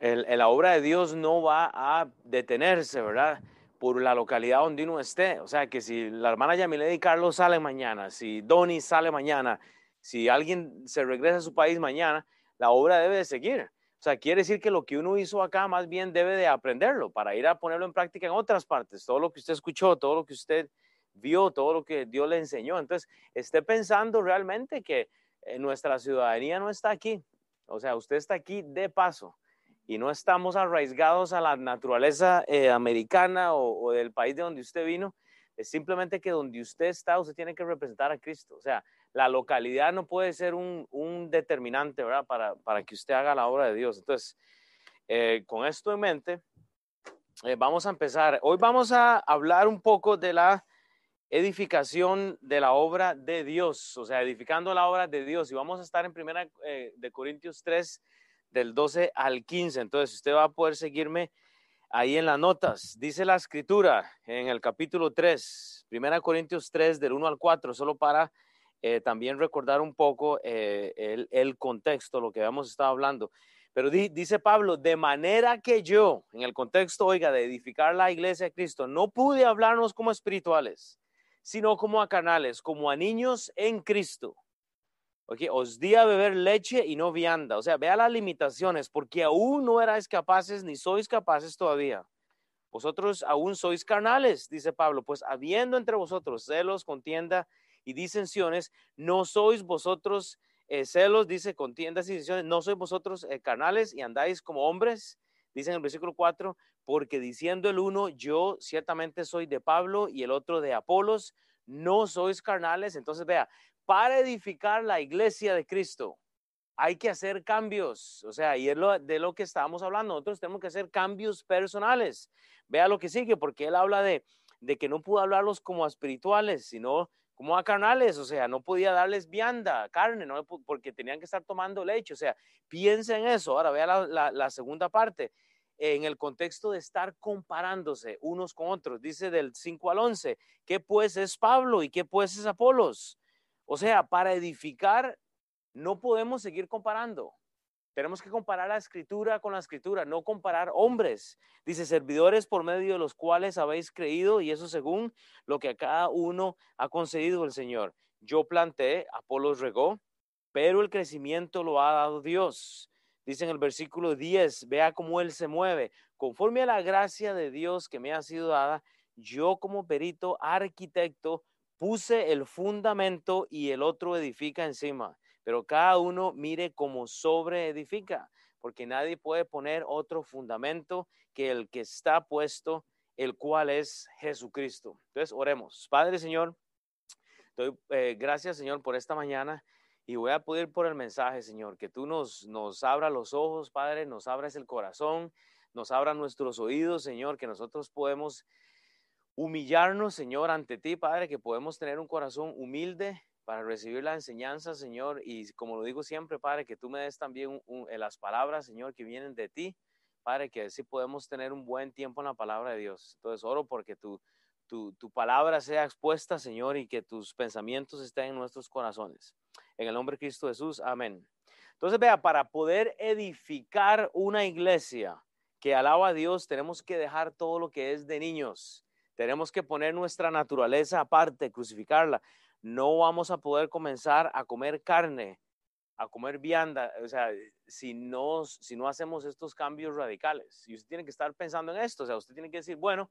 la obra de Dios no va a detenerse, ¿verdad? Por la localidad donde uno esté. O sea, que si la hermana Yamilede y Carlos sale mañana, si Donny sale mañana, si alguien se regresa a su país mañana, la obra debe de seguir. O sea, quiere decir que lo que uno hizo acá más bien debe de aprenderlo para ir a ponerlo en práctica en otras partes. Todo lo que usted escuchó, todo lo que usted vio, todo lo que Dios le enseñó. Entonces, esté pensando realmente que eh, nuestra ciudadanía no está aquí. O sea, usted está aquí de paso y no estamos arraigados a la naturaleza eh, americana o, del país de donde usted vino, es simplemente que donde usted está, usted tiene que representar a Cristo. O sea, la localidad no puede ser un, determinante, ¿verdad? Para, para, que usted haga la obra de Dios. Entonces, eh, con esto en mente, eh, vamos a empezar. Hoy vamos a hablar un poco de la edificación de la obra de Dios, o sea, edificando la obra de Dios. Y vamos a estar en primera de Corintios 3, del 12 al 15. Entonces, usted va a poder seguirme ahí en las notas. Dice la escritura en el capítulo 3, Primera Corintios 3, del 1 al 4, solo para eh, también recordar un poco eh, el, contexto, lo que habíamos estado hablando. Pero dice Pablo, de manera que yo, en el contexto, oiga, de edificar la iglesia de Cristo, no pude hablarnos como espirituales, sino como a canales, como a niños en Cristo os di a beber leche y no vianda. O sea, vea las limitaciones, porque aún no erais capaces ni sois capaces todavía. Vosotros aún sois carnales, dice Pablo, pues habiendo entre vosotros celos, contienda y disensiones, no sois vosotros eh, celos, dice contiendas y disensiones, no sois vosotros eh, carnales y andáis como hombres, dice en el versículo 4, porque diciendo el uno, yo ciertamente soy de Pablo y el otro de Apolos, no sois carnales. Entonces, vea, para edificar la iglesia de Cristo hay que hacer cambios, o sea, y es lo, de lo que estábamos hablando, nosotros tenemos que hacer cambios personales. Vea lo que sigue, porque él habla de, de que no pudo hablarlos como a espirituales, sino como a carnales, o sea, no podía darles vianda, carne, ¿no? porque tenían que estar tomando leche, o sea, piensa en eso. Ahora vea la, la segunda parte, en el contexto de estar comparándose unos con otros, dice del 5 al 11, ¿qué pues es Pablo y qué pues es Apolos? O sea, para edificar no podemos seguir comparando. Tenemos que comparar la escritura con la escritura, no comparar hombres. Dice, servidores por medio de los cuales habéis creído, y eso según lo que a cada uno ha concedido el Señor. Yo planté, Apolos regó, pero el crecimiento lo ha dado Dios. Dice en el versículo 10, vea cómo Él se mueve. Conforme a la gracia de Dios que me ha sido dada, yo como perito arquitecto puse el fundamento y el otro edifica encima, pero cada uno mire cómo sobre edifica, porque nadie puede poner otro fundamento que el que está puesto, el cual es Jesucristo. Entonces, oremos. Padre Señor, doy eh, gracias Señor por esta mañana. Y voy a pedir por el mensaje, Señor, que tú nos, nos abras los ojos, Padre, nos abras el corazón, nos abras nuestros oídos, Señor, que nosotros podemos humillarnos, Señor, ante ti, Padre, que podemos tener un corazón humilde para recibir la enseñanza, Señor, y como lo digo siempre, Padre, que tú me des también eh, las palabras, Señor, que vienen de ti, Padre, que así podemos tener un buen tiempo en la palabra de Dios. Entonces, oro porque tu, tu, tu palabra sea expuesta, Señor, y que tus pensamientos estén en nuestros corazones. En el nombre de Cristo Jesús, amén. Entonces, vea, para poder edificar una iglesia que alaba a Dios, tenemos que dejar todo lo que es de niños tenemos que poner nuestra naturaleza aparte, crucificarla. No vamos a poder comenzar a comer carne, a comer vianda, o sea, si no, si no hacemos estos cambios radicales. Y usted tiene que estar pensando en esto, o sea, usted tiene que decir, bueno,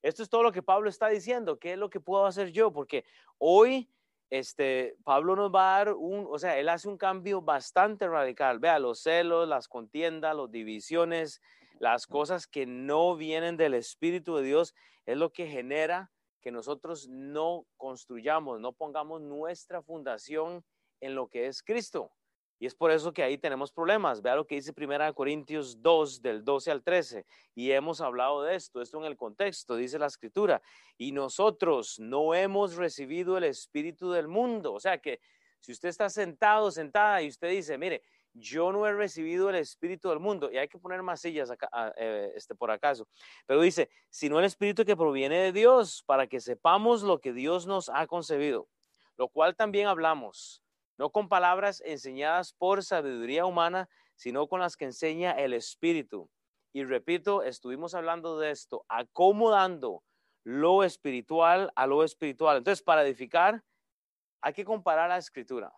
esto es todo lo que Pablo está diciendo, ¿qué es lo que puedo hacer yo? Porque hoy este, Pablo nos va a dar un, o sea, él hace un cambio bastante radical. Vea, los celos, las contiendas, las divisiones, las cosas que no vienen del Espíritu de Dios, es lo que genera que nosotros no construyamos, no pongamos nuestra fundación en lo que es Cristo. Y es por eso que ahí tenemos problemas. Vea lo que dice 1 Corintios 2, del 12 al 13. Y hemos hablado de esto, esto en el contexto, dice la escritura. Y nosotros no hemos recibido el espíritu del mundo. O sea que si usted está sentado, sentada y usted dice, mire, yo no he recibido el espíritu del mundo. Y hay que poner más sillas acá, ah, eh, este, por acaso. Pero dice, sino el espíritu que proviene de Dios, para que sepamos lo que Dios nos ha concebido, lo cual también hablamos, no con palabras enseñadas por sabiduría humana, sino con las que enseña el Espíritu. Y repito, estuvimos hablando de esto, acomodando lo espiritual a lo espiritual. Entonces, para edificar, hay que comparar la escritura.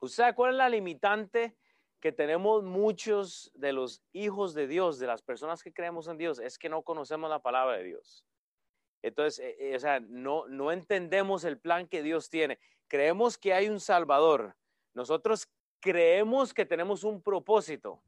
¿Usted cuál es la limitante que tenemos muchos de los hijos de Dios, de las personas que creemos en Dios? Es que no conocemos la palabra de Dios. Entonces, eh, eh, o sea, no, no entendemos el plan que Dios tiene. Creemos que hay un Salvador. Nosotros creemos que tenemos un propósito,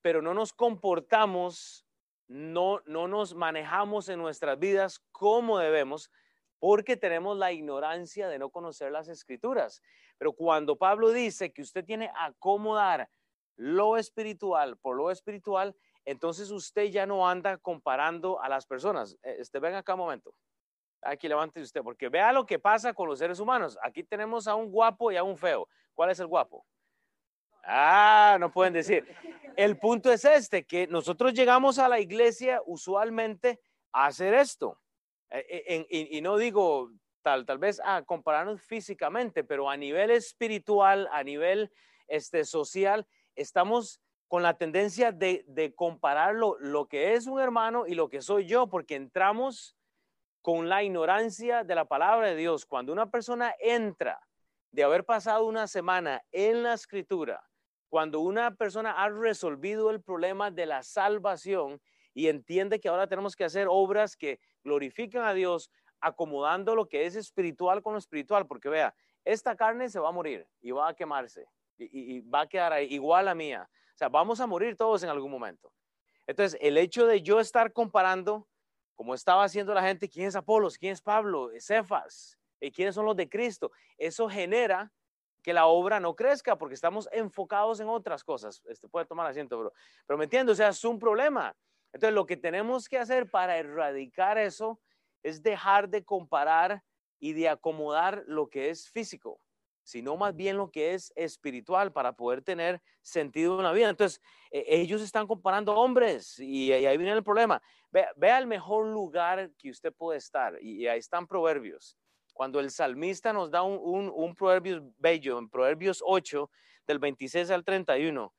pero no nos comportamos, no, no nos manejamos en nuestras vidas como debemos, porque tenemos la ignorancia de no conocer las escrituras. Pero cuando Pablo dice que usted tiene que acomodar lo espiritual por lo espiritual, entonces usted ya no anda comparando a las personas. Eh, este, ven acá un momento. Aquí levante usted, porque vea lo que pasa con los seres humanos. Aquí tenemos a un guapo y a un feo. ¿Cuál es el guapo? Ah, no pueden decir. El punto es este, que nosotros llegamos a la iglesia usualmente a hacer esto. Eh, eh, y, no digo tal, tal vez a compararnos físicamente, pero a nivel espiritual, a nivel este, social, estamos con la tendencia de, de comparar lo, que es un hermano y lo que soy yo, porque entramos con la ignorancia de la palabra de Dios. Cuando una persona entra de haber pasado una semana en la escritura, cuando una persona ha resolvido el problema de la salvación y entiende que ahora tenemos que hacer obras que glorifican a Dios, acomodando lo que es espiritual con lo espiritual, porque vea, esta carne se va a morir y va a quemarse y, va a quedar igual a mía. O sea, vamos a morir todos en algún momento. Entonces, el hecho de yo estar comparando, como estaba haciendo la gente, quién es Apolos, quién es Pablo, Cefas, y quiénes son los de Cristo, eso genera que la obra no crezca porque estamos enfocados en otras cosas. Este puede tomar asiento, pero, pero me entiendo, o sea, es un problema. Entonces, lo que tenemos que hacer para erradicar eso es dejar de comparar y de acomodar lo que es físico, sino más bien lo que es espiritual para poder tener sentido en la vida. Entonces, e, ellos están comparando hombres y, ahí viene el problema. Vea, el mejor lugar que usted puede estar y, ahí están proverbios. Cuando el salmista nos da un proverbio bello, en Proverbios 8, del 26 al 31,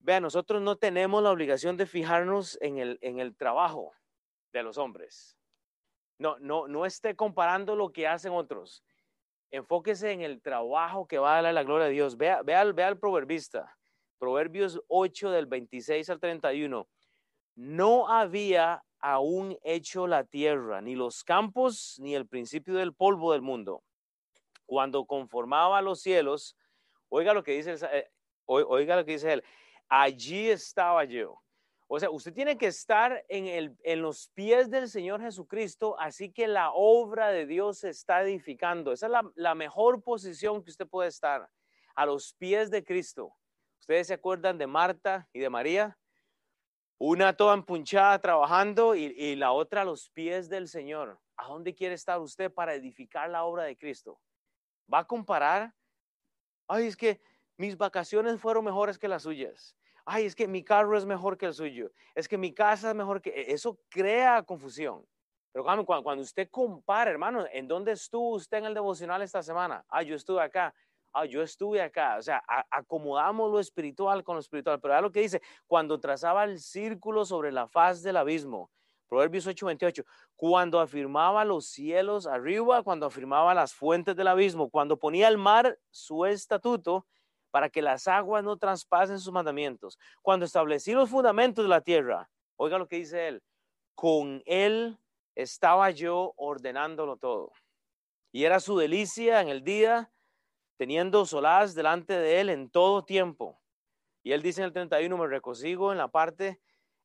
vea, nosotros no tenemos la obligación de fijarnos en el, en el trabajo de los hombres. No, no, no esté comparando lo que hacen otros. Enfóquese en el trabajo que va a dar la gloria de Dios. Vea, vea, vea al proverbista. Proverbios 8 del 26 al 31. No había aún hecho la tierra, ni los campos, ni el principio del polvo del mundo. Cuando conformaba los cielos, oiga lo que dice, eh, oiga lo que dice él, allí estaba yo. O sea, usted tiene que estar en, el, en los pies del Señor Jesucristo, así que la obra de Dios se está edificando. Esa es la, mejor posición que usted puede estar, a los pies de Cristo. ¿Ustedes se acuerdan de Marta y de María? Una toda empunchada trabajando y, y, la otra a los pies del Señor. ¿A dónde quiere estar usted para edificar la obra de Cristo? ¿Va a comparar? Ay, es que mis vacaciones fueron mejores que las suyas. Ay, es que mi carro es mejor que el suyo. Es que mi casa es mejor que... E, eso crea confusión. Pero cuando, cuando usted compara, hermano, ¿en dónde estuvo usted en el devocional esta semana? Ah, yo estuve acá ah, yo estuve acá, o sea, acomodamos lo espiritual con lo espiritual, pero es lo que dice, cuando trazaba el círculo sobre la faz del abismo, Proverbios 8:28, cuando afirmaba los cielos arriba, cuando afirmaba las fuentes del abismo, cuando ponía al mar su estatuto para que las aguas no traspasen sus mandamientos, cuando establecí los fundamentos de la tierra, oiga lo que dice él, con él estaba yo ordenándolo todo. Y era su delicia en el día teniendo solaz delante de él en todo tiempo. Y él dice en el 31, me recosigo en la parte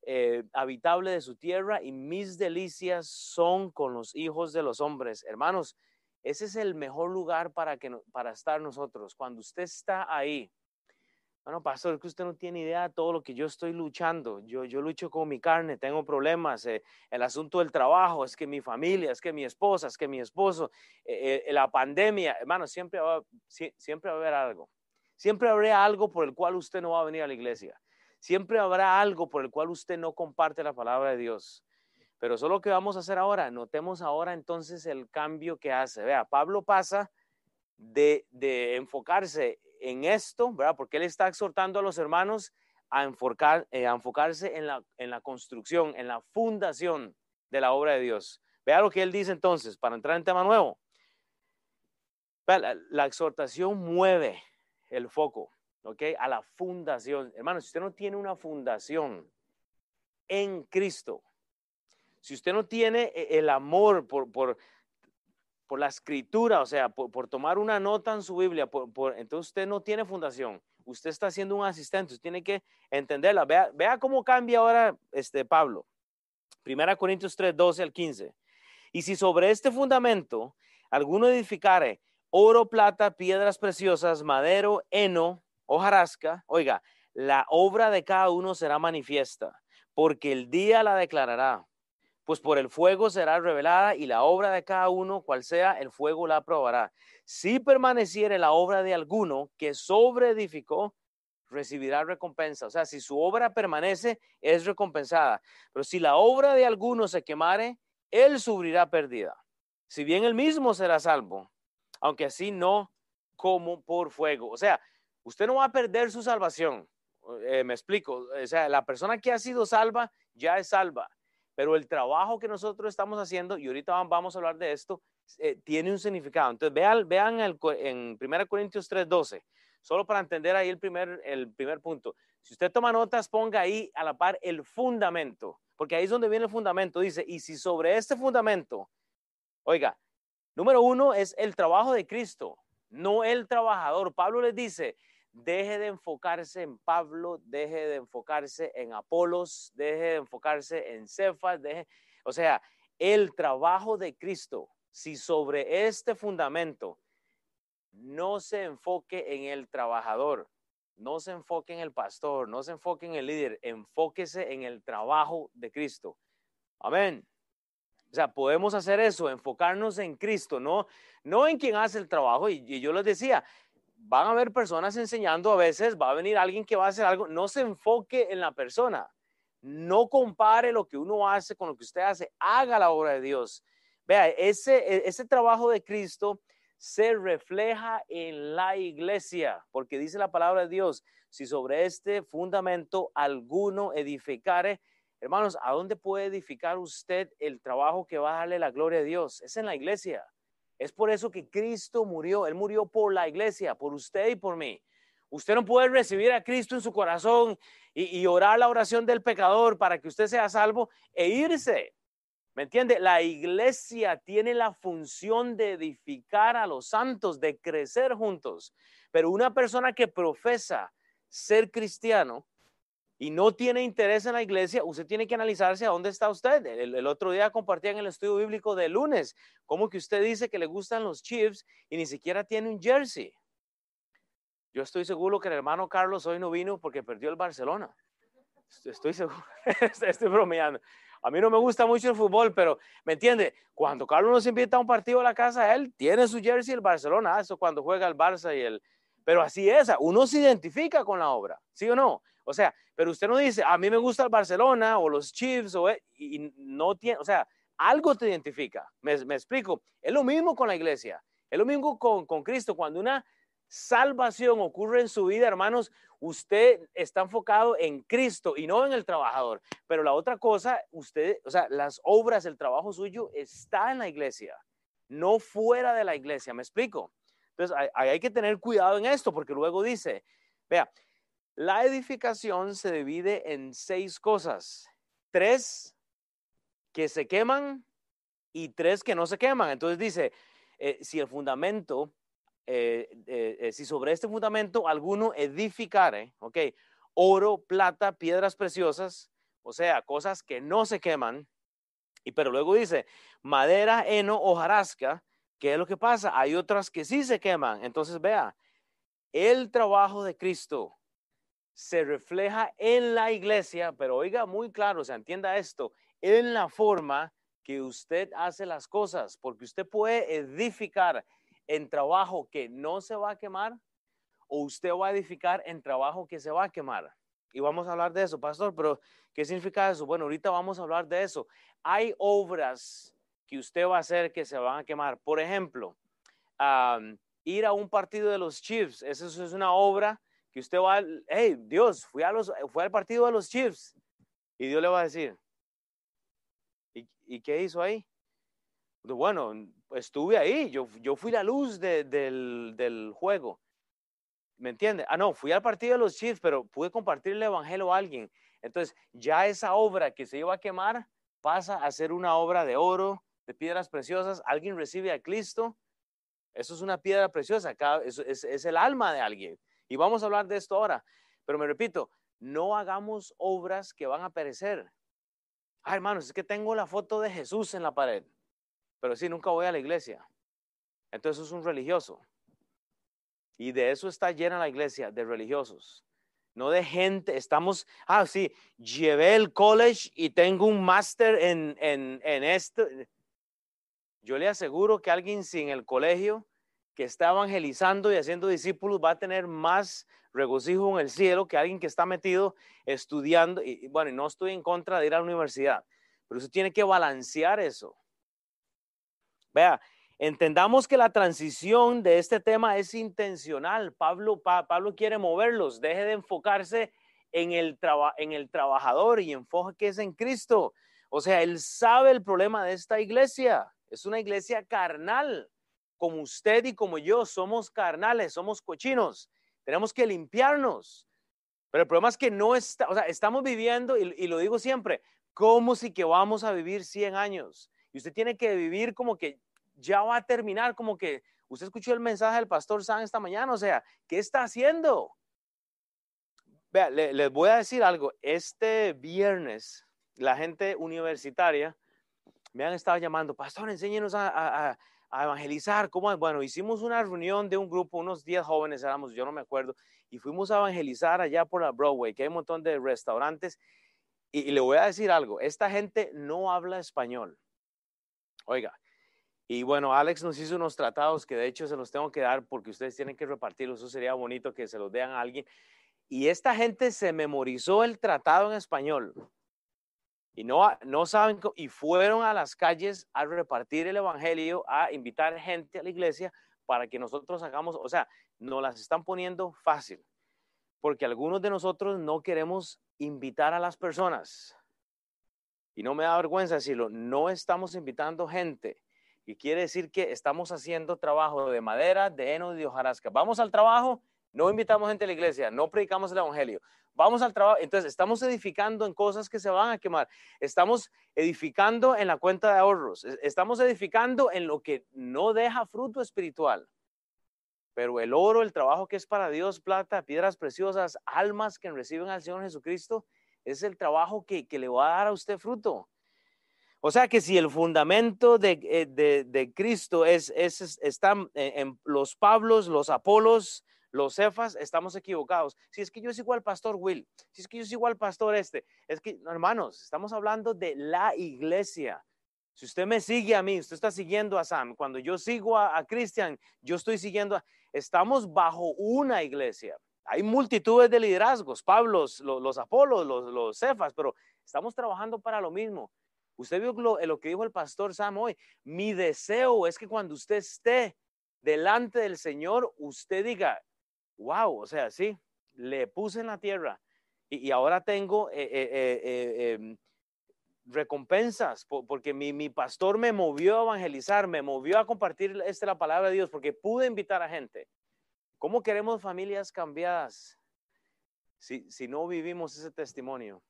eh, habitable de su tierra y mis delicias son con los hijos de los hombres. Hermanos, ese es el mejor lugar para, que, para estar nosotros. Cuando usted está ahí, bueno, pastor, que usted no tiene idea de todo lo que yo estoy luchando. Yo, yo lucho con mi carne, tengo problemas. Eh, el asunto del trabajo, es que mi familia, es que mi esposa, es que mi esposo, eh, eh, la pandemia, hermano, siempre va, siempre va a haber algo. Siempre habrá algo por el cual usted no va a venir a la iglesia. Siempre habrá algo por el cual usted no comparte la palabra de Dios. Pero solo que vamos a hacer ahora, notemos ahora entonces el cambio que hace. Vea, Pablo pasa de, de enfocarse en esto, ¿verdad? Porque él está exhortando a los hermanos a, enfocar, eh, a enfocarse en la, en la construcción, en la fundación de la obra de Dios. Vea lo que él dice entonces, para entrar en tema nuevo. La, la exhortación mueve el foco, ¿ok? A la fundación. Hermano, si usted no tiene una fundación en Cristo, si usted no tiene eh, el amor por, por, por la escritura, o sea, por, por, tomar una nota en su Biblia, por, entonces usted no tiene fundación. Usted está siendo un asistente, usted tiene que entenderla. Vea, vea cómo cambia ahora este Pablo. Primera Corintios 3, 12 al 15. Y si sobre este fundamento alguno edificare oro, plata, piedras preciosas, madero, heno, hojarasca, oiga, la obra de cada uno será manifiesta, porque el día la declarará, pues por el fuego será revelada y la obra de cada uno, cual sea, el fuego la aprobará. Si permaneciere la obra de alguno que sobreedificó, recibirá recompensa. O sea, si su obra permanece, es recompensada. Pero si la obra de alguno se quemare, él sufrirá pérdida. Si bien él mismo será salvo, aunque así no como por fuego. O sea, usted no va a perder su salvación. Eh, me explico. O sea, la persona que ha sido salva ya es salva. Pero el trabajo que nosotros estamos haciendo, y ahorita vamos a hablar de esto, eh, tiene un significado. Entonces, vean, vean el, en 1 Corintios 3:12, solo para entender ahí el primer, el primer punto. Si usted toma notas, ponga ahí a la par el fundamento, porque ahí es donde viene el fundamento. Dice, y si sobre este fundamento, oiga, Número uno es el trabajo de Cristo, no el trabajador. Pablo les dice, deje de enfocarse en Pablo, deje de enfocarse en Apolos, deje de enfocarse en Cefas, deje, o sea, el trabajo de Cristo, si sobre este fundamento no se enfoque en el trabajador, no se enfoque en el pastor, no se enfoque en el líder, enfóquese en el trabajo de Cristo. Amén. O sea, podemos hacer eso, enfocarnos en Cristo, no, no en quien hace el trabajo. Y, yo les decía, van a haber personas enseñando a veces, va a venir alguien que va a hacer algo, no se enfoque en la persona, no compare lo que uno hace con lo que usted hace, haga la obra de Dios. Vea, ese, e, ese trabajo de Cristo se refleja en la iglesia, porque dice la palabra de Dios, si sobre este fundamento alguno edificare, Hermanos, ¿a dónde puede edificar usted el trabajo que va a darle la gloria a Dios? Es en la iglesia. Es por eso que Cristo murió. Él murió por la iglesia, por usted y por mí. Usted no puede recibir a Cristo en su corazón y, orar la oración del pecador para que usted sea salvo e irse. ¿Me entiende? La iglesia tiene la función de edificar a los santos, de crecer juntos. Pero una persona que profesa ser cristiano y no tiene interés en la iglesia, usted tiene que analizarse a dónde está usted. El, otro día compartía en el estudio bíblico de lunes, como que usted dice que le gustan los Chiefs y ni siquiera tiene un jersey. Yo estoy seguro que el hermano Carlos hoy no vino porque perdió el Barcelona. Estoy seguro, estoy bromeando. A mí no me gusta mucho el fútbol, pero ¿me entiende? Cuando Carlos nos invita a un partido a la casa, él tiene su jersey el Barcelona, eso cuando juega el Barça y el... Pero así es, uno se identifica con la obra, ¿sí o no? O sea, pero usted no dice, a mí me gusta el Barcelona o los Chiefs, o, e", y no tiene, o sea, algo te identifica. Me, explico. Es lo mismo con la iglesia. Es lo mismo con, con Cristo. Cuando una salvación ocurre en su vida, hermanos, usted está enfocado en Cristo y no en el trabajador. Pero la otra cosa, usted, o sea, las obras, el trabajo suyo está en la iglesia, no fuera de la iglesia. ¿Me explico? Entonces, hay, que tener cuidado en esto porque luego dice, vea, la edificación se divide en seis cosas. Tres que se queman y tres que no se queman. Entonces dice, eh, si el fundamento, eh, eh, si sobre este fundamento alguno edificare, ok, oro, plata, piedras preciosas, o sea, cosas que no se queman, y pero luego dice, madera, heno, hojarasca, ¿qué es lo que pasa? Hay otras que sí se queman. Entonces vea, el trabajo de Cristo se refleja en la iglesia, pero oiga muy claro, se entienda esto, en la forma que usted hace las cosas, porque usted puede edificar en trabajo que no se va a quemar o usted va a edificar en trabajo que se va a quemar. Y vamos a hablar de eso, pastor, pero ¿qué significa eso? Bueno, ahorita vamos a hablar de eso. Hay obras que usted va a hacer que se van a quemar. Por ejemplo, ir a un partido de los Chiefs. Eso es una obra que usted va, hey, Dios, fui, a los, fui al partido de los Chiefs. Y Dios le va a decir, ¿y, qué hizo ahí? Pues bueno, estuve ahí, yo, yo fui la luz del, del, juego. ¿Me entiende? Ah, no, fui al partido de los Chiefs, pero pude compartir el evangelio a alguien. Entonces, ya esa obra que se iba a quemar pasa a ser una obra de oro, de piedras preciosas. Alguien recibe a Cristo. Eso es una piedra preciosa, es, el alma de alguien. Y vamos a hablar de esto ahora. Pero me repito, no hagamos obras que van a perecer. Ah, hermanos, es que tengo la foto de Jesús en la pared, pero sí, nunca voy a la iglesia. Entonces es un religioso. Y de eso está llena la iglesia, de religiosos. No de gente, estamos, ah, sí, llevé el college y tengo un máster en, en, en esto. Yo le aseguro que alguien sin el colegio que está evangelizando y haciendo discípulos va a tener más regocijo en el cielo que alguien que está metido estudiando. Y, bueno, no estoy en contra de ir a la universidad, pero usted tiene que balancear eso. Vea, entendamos que la transición de este tema es intencional. Pablo, Pablo quiere moverlos, deje de enfocarse en el, en el trabajador y enfoque es en Cristo. O sea, él sabe el problema de esta iglesia. Es una iglesia carnal como usted y como yo somos carnales, somos cochinos, tenemos que limpiarnos. Pero el problema es que no está, o sea, estamos viviendo, y, lo digo siempre, como si que vamos a vivir 100 años. Y usted tiene que vivir como que ya va a terminar, como que usted escuchó el mensaje del pastor San esta mañana, o sea, ¿qué está haciendo? Vea, les voy a decir algo. Este viernes, la gente universitaria me han estado llamando, pastor, enséñenos a, a evangelizar. ¿Cómo? Bueno, hicimos una reunión de un grupo, unos 10 jóvenes éramos, yo no me acuerdo, y fuimos a evangelizar allá por la Broadway, que hay un montón de restaurantes. Y, le voy a decir algo, esta gente no habla español. Oiga, y bueno, Alex nos hizo unos tratados que de hecho se los tengo que dar porque ustedes tienen que repartirlos. Eso sería bonito que se los den a alguien. Y esta gente se memorizó el tratado en español y no, no saben, y fueron a las calles a repartir el evangelio, a invitar gente a la iglesia para que nosotros hagamos, o sea, nos las están poniendo fácil, porque algunos de nosotros no queremos invitar a las personas. Y no me da vergüenza decirlo, no estamos invitando gente. Y quiere decir que estamos haciendo trabajo de madera, de heno de hojarasca. Vamos al trabajo, no invitamos gente a la iglesia, no predicamos el evangelio. Vamos al trabajo. Entonces, estamos edificando en cosas que se van a quemar. Estamos edificando en la cuenta de ahorros. Estamos edificando en lo que no deja fruto espiritual. Pero el oro, el trabajo que es para Dios, plata, piedras preciosas, almas que reciben al Señor Jesucristo, es el trabajo que, le va a dar a usted fruto. O sea que si el fundamento de, eh, Cristo es, es, están en los Pablos, los Apolos, los cefas estamos equivocados. Si es que yo sigo al pastor Will, si es que yo sigo al pastor este, es que, hermanos, estamos hablando de la iglesia. Si usted me sigue a mí, usted está siguiendo a Sam. Cuando yo sigo a, a Christian, yo estoy siguiendo a... Estamos bajo una iglesia. Hay multitudes de liderazgos, Pablos, los, los Apolos, los, los Cefas, pero estamos trabajando para lo mismo. Usted vio lo, lo que dijo el pastor Sam hoy. Mi deseo es que cuando usted esté delante del Señor, usted diga, wow, o sea, sí, le puse en la tierra y, ahora tengo eh, eh, eh, em, recompensas porque mi, pastor me movió a evangelizar, me movió a compartir este, la palabra de Dios porque pude invitar a gente. ¿Cómo queremos familias cambiadas si, si no vivimos ese testimonio?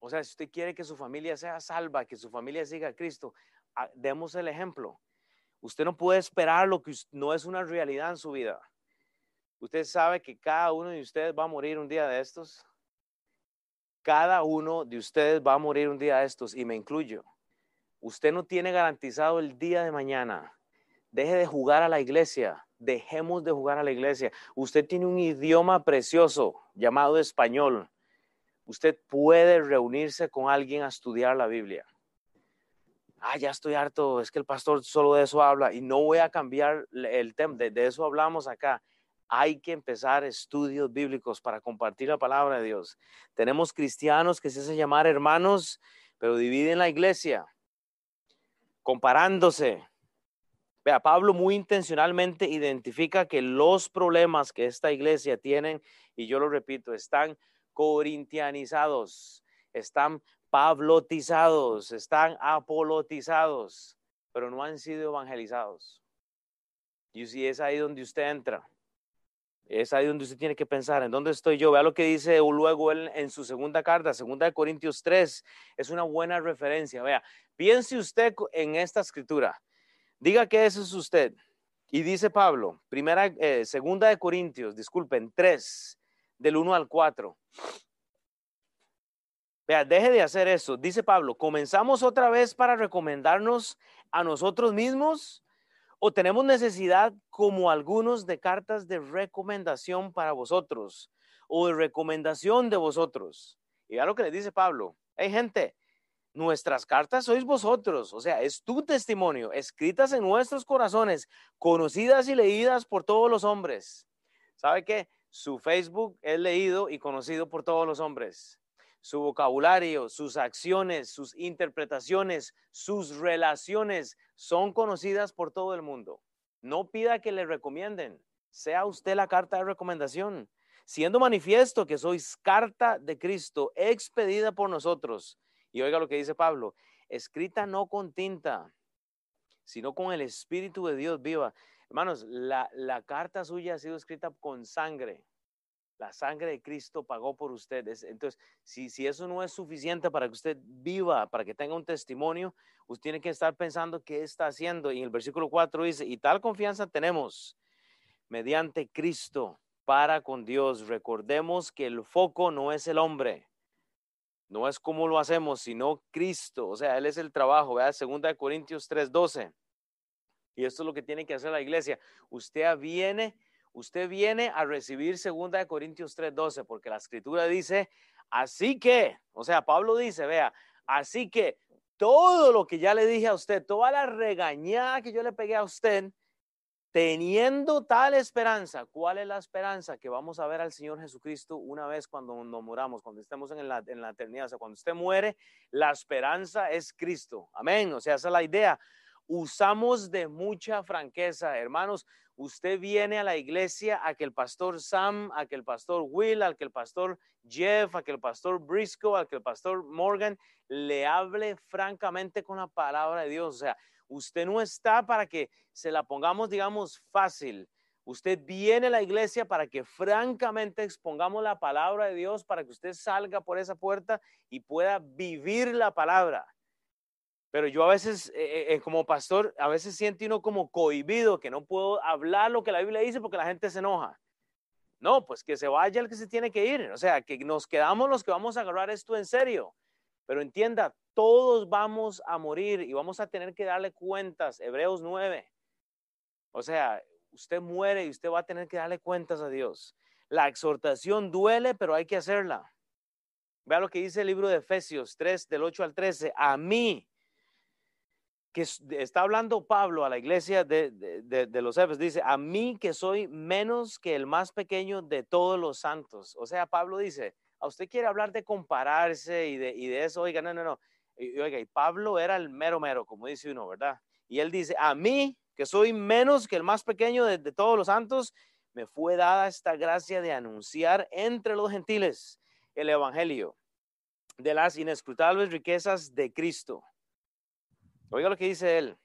O sea, si usted quiere que su familia sea salva, que su familia siga a Cristo, ah, demos el ejemplo. Usted no puede esperar lo que no es una realidad en su vida. Usted sabe que cada uno de ustedes va a morir un día de estos. Cada uno de ustedes va a morir un día de estos y me incluyo. Usted no tiene garantizado el día de mañana. Deje de jugar a la iglesia. Dejemos de jugar a la iglesia. Usted tiene un idioma precioso llamado español. Usted puede reunirse con alguien a estudiar la Biblia. Ah, ya estoy harto, es que el pastor solo de eso habla y no voy a cambiar el tema, de, de eso hablamos acá hay que empezar estudios bíblicos para compartir la palabra de Dios. Tenemos cristianos que se hacen llamar hermanos, pero dividen la iglesia, comparándose. Vea, Pablo muy intencionalmente identifica que los problemas que esta iglesia tiene, y yo lo repito, están corintianizados, están pablotizados, están apolotizados, pero no han sido evangelizados. Y si es ahí donde usted entra. Es ahí donde usted tiene que pensar, ¿en dónde estoy yo? Vea lo que dice luego él en su segunda carta, segunda de Corintios 3. Es una buena referencia. Vea, piense usted en esta escritura. Diga que ese es usted. Y dice Pablo, primera, eh, segunda de Corintios, disculpen, 3, del 1 al 4. Vea, deje de hacer eso. Dice Pablo, ¿comenzamos otra vez para recomendarnos a nosotros mismos? ¿O tenemos necesidad, como algunos, de cartas de recomendación para vosotros? ¿O de recomendación de vosotros? Y vea lo que le dice Pablo. Hay gente, Nuestras cartas sois vosotros, o sea, es tu testimonio, escritas en nuestros corazones, conocidas y leídas por todos los hombres. ¿Sabe qué? Su Facebook es leído y conocido por todos los hombres. Su vocabulario, sus acciones, sus interpretaciones, sus relaciones son conocidas por todo el mundo. No pida que le recomienden. Sea usted la carta de recomendación. Siendo manifiesto que sois carta de Cristo expedida por nosotros y oiga lo que dice Pablo, escrita no con tinta, sino con el Espíritu de Dios viva. Hermanos, la, carta suya ha sido escrita con sangre. La sangre de Cristo pagó por ustedes. Entonces, si, si eso no es suficiente para que usted viva, para que tenga un testimonio, usted tiene que estar pensando qué está haciendo. Y el versículo 4 dice, y tal confianza tenemos mediante Cristo para con Dios. Recordemos que el foco no es el hombre, no es como lo hacemos, sino Cristo. O sea, Él es el trabajo. Segunda de Corintios 3:12. Y esto es lo que tiene que hacer la iglesia. Usted viene, usted viene a recibir Segunda de Corintios 3:12, porque la escritura dice, así que, o sea, Pablo dice, vea, así que todo lo que ya le dije a usted, toda la regañada que yo le pegué a usted, Teniendo tal esperanza, ¿cuál es la esperanza? Que vamos a ver al Señor Jesucristo una vez cuando nos muramos, cuando estemos en la, en la eternidad. O sea, cuando usted muere, la esperanza es Cristo. Amén. O sea, esa es la idea. Usamos de mucha franqueza, hermanos. Usted viene a la iglesia a que el pastor Sam, a que el pastor Will, a que el pastor Jeff, a que el pastor Briscoe, a que el pastor Morgan le hable francamente con la palabra de Dios. O sea, Usted no está para que se la pongamos, digamos, fácil. Usted viene a la iglesia para que francamente expongamos la palabra de Dios, para que usted salga por esa puerta y pueda vivir la palabra. Pero yo a veces, eh, eh, eh, como pastor, a veces siento uno como cohibido, que no puedo hablar lo que la Biblia dice porque la gente se enoja. No, pues que se vaya el que se tiene que ir. O sea, que nos quedamos los que vamos a agarrar esto en serio. Pero entienda, todos vamos a morir y vamos a tener que darle cuentas. Hebreos 9. O sea, usted muere y usted va a tener que darle cuentas a Dios. La exhortación duele, pero hay que hacerla. Vea lo que dice el libro de Efesios 3, del 8 al 13. A mí, está hablando Pablo a la iglesia de, de, los Efesios, dice, a mí que soy menos que el más pequeño de todos los santos. O sea, Pablo dice, a usted quiere hablar de compararse y de, de eso, oiga, no, no, no. Y, oiga, y Pablo era el mero mero, como dice uno, ¿verdad? Y él dice, a mí, que soy menos que el más pequeño de, todos los santos, me fue dada esta gracia de anunciar entre los gentiles el Evangelio de las inescrutables riquezas de Cristo. Oiga lo que dice él.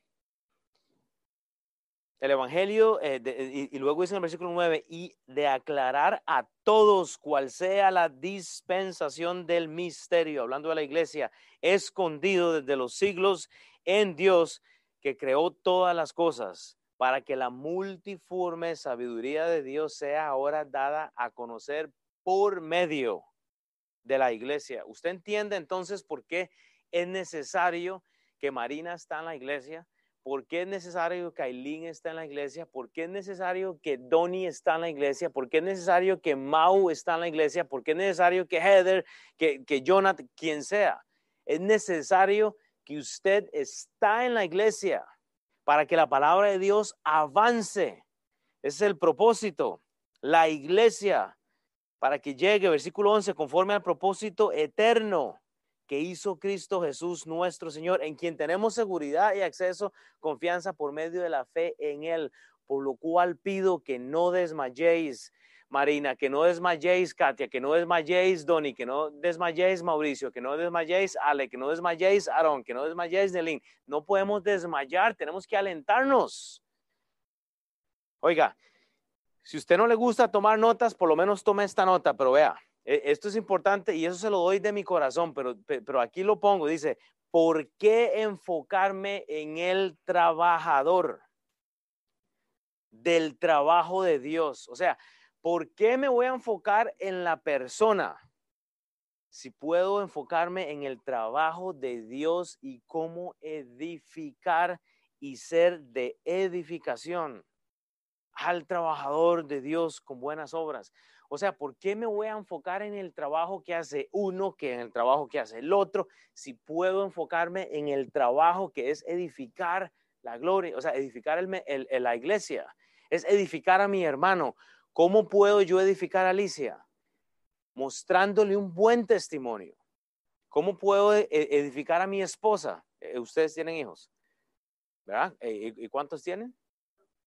El Evangelio, eh, y, y, luego dice en el versículo 9, y de aclarar a todos cual sea la dispensación del misterio, hablando de la iglesia, escondido desde los siglos en Dios que creó todas las cosas, para que la multiforme sabiduría de Dios sea ahora dada a conocer por medio de la iglesia. ¿Usted entiende entonces por qué es necesario que Marina está en la iglesia? ¿Por qué es necesario que Aileen está en la iglesia? ¿Por qué es necesario que Donnie está en la iglesia? ¿Por qué es necesario que Mau está en la iglesia? ¿Por qué es necesario que Heather, que, que Jonathan, quien sea? Es necesario que usted está en la iglesia para que la palabra de Dios avance. Ese es el propósito. La iglesia, para que llegue, versículo 11, conforme al propósito eterno que hizo Cristo Jesús nuestro Señor, en quien tenemos seguridad y acceso, confianza por medio de la fe en Él, por lo cual pido que no desmayéis. Marina, que no desmayéis, Katia, que no desmayéis, Donny, que no desmayéis, Mauricio, que no desmayéis, Ale, que no desmayéis, Aaron, que no desmayéis, Nelín. No podemos desmayar, tenemos que alentarnos. Oiga, si usted no le gusta tomar notas, por lo menos tome esta nota, pero vea, esto es importante y eso se lo doy de mi corazón, pero, pero aquí lo pongo, dice, ¿por qué enfocarme en el trabajador del trabajo de Dios? O sea, ¿por qué me voy a enfocar en la persona? Si puedo enfocarme en el trabajo de Dios y cómo edificar y ser de edificación al trabajador de Dios con buenas obras. O sea, ¿por qué me voy a enfocar en el trabajo que hace uno que en el trabajo que hace el otro? Si puedo enfocarme en el trabajo que es edificar la gloria, o sea, edificar el, la iglesia, es edificar a mi hermano. ¿Cómo puedo yo edificar a Alicia? Mostrándole un buen testimonio. ¿Cómo puedo e, edificar a mi esposa? Eh, ustedes tienen hijos, ¿verdad? Eh, ¿Y cuántos tienen?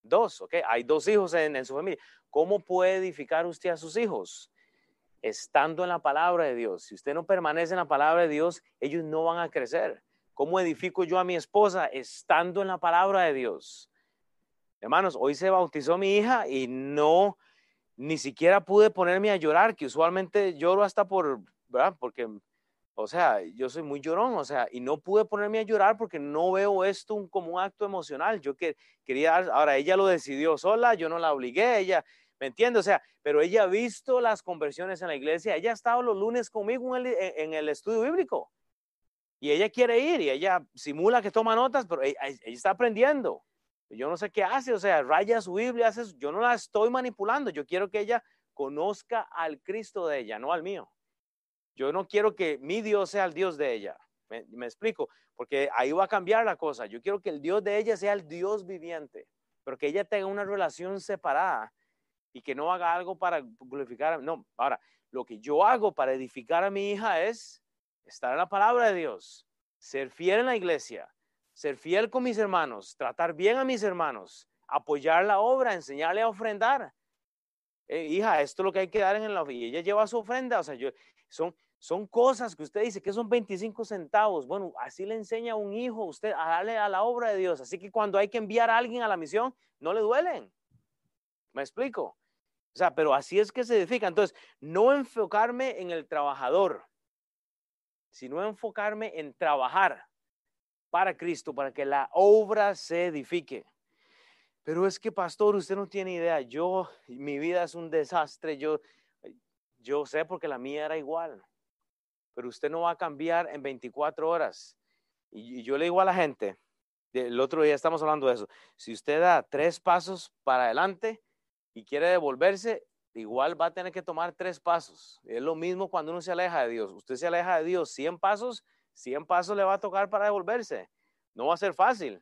Dos, ¿ok? Hay dos hijos en, su familia. ¿Cómo puede edificar usted a sus hijos? Estando en la palabra de Dios. Si usted no permanece en la palabra de Dios, ellos no van a crecer. ¿Cómo edifico yo a mi esposa? Estando en la palabra de Dios. Hermanos, hoy se bautizó mi hija y no, ni siquiera pude ponerme a llorar, que usualmente lloro hasta por, ¿verdad? Porque o sea, yo soy muy llorón, o sea, y no pude ponerme a llorar porque no veo esto como un acto emocional. Yo que, quería, ahora ella lo decidió sola, yo no la obligué, ella, ¿me entiende? O sea, pero ella ha visto las conversiones en la iglesia, ella ha estado los lunes conmigo en el, estudio bíblico. Y ella quiere ir y ella simula que toma notas, pero ella, está aprendiendo. Yo no sé qué hace, o sea, raya su Biblia, hace, yo no la estoy manipulando, yo quiero que ella conozca al Cristo de ella, no al mío. Yo no quiero que mi Dios sea el Dios de ella. Me, explico, porque ahí va a cambiar la cosa. Yo quiero que el Dios de ella sea el Dios viviente, pero que ella tenga una relación separada y que no haga algo para glorificar. No, ahora, lo que yo hago para edificar a mi hija es estar en la palabra de Dios, ser fiel en la iglesia, ser fiel con mis hermanos, tratar bien a mis hermanos, apoyar la obra, enseñarle a ofrendar. Eh, hija, esto es lo que hay que dar en la y ella lleva su ofrenda, o sea, yo son son cosas que usted dice que son 25 centavos. Bueno, así le enseña a un hijo usted a darle a la obra de Dios. Así que cuando hay que enviar a alguien a la misión, no le duelen. ¿Me explico? O sea, pero así es que se edifica. Entonces, no enfocarme en el trabajador, sino enfocarme en trabajar para Cristo, para que la obra se edifique. Pero es que, pastor, usted no tiene idea. Yo, mi vida es un desastre. Yo, yo sé porque la mía era igual pero usted no va a cambiar en 24 horas. Y, yo le digo a la gente, el otro día estamos hablando de eso, si usted da tres pasos para adelante y quiere devolverse, igual va a tener que tomar tres pasos. Es lo mismo cuando uno se aleja de Dios. Usted se aleja de Dios 100 pasos, 100 pasos le va a tocar para devolverse. No va a ser fácil.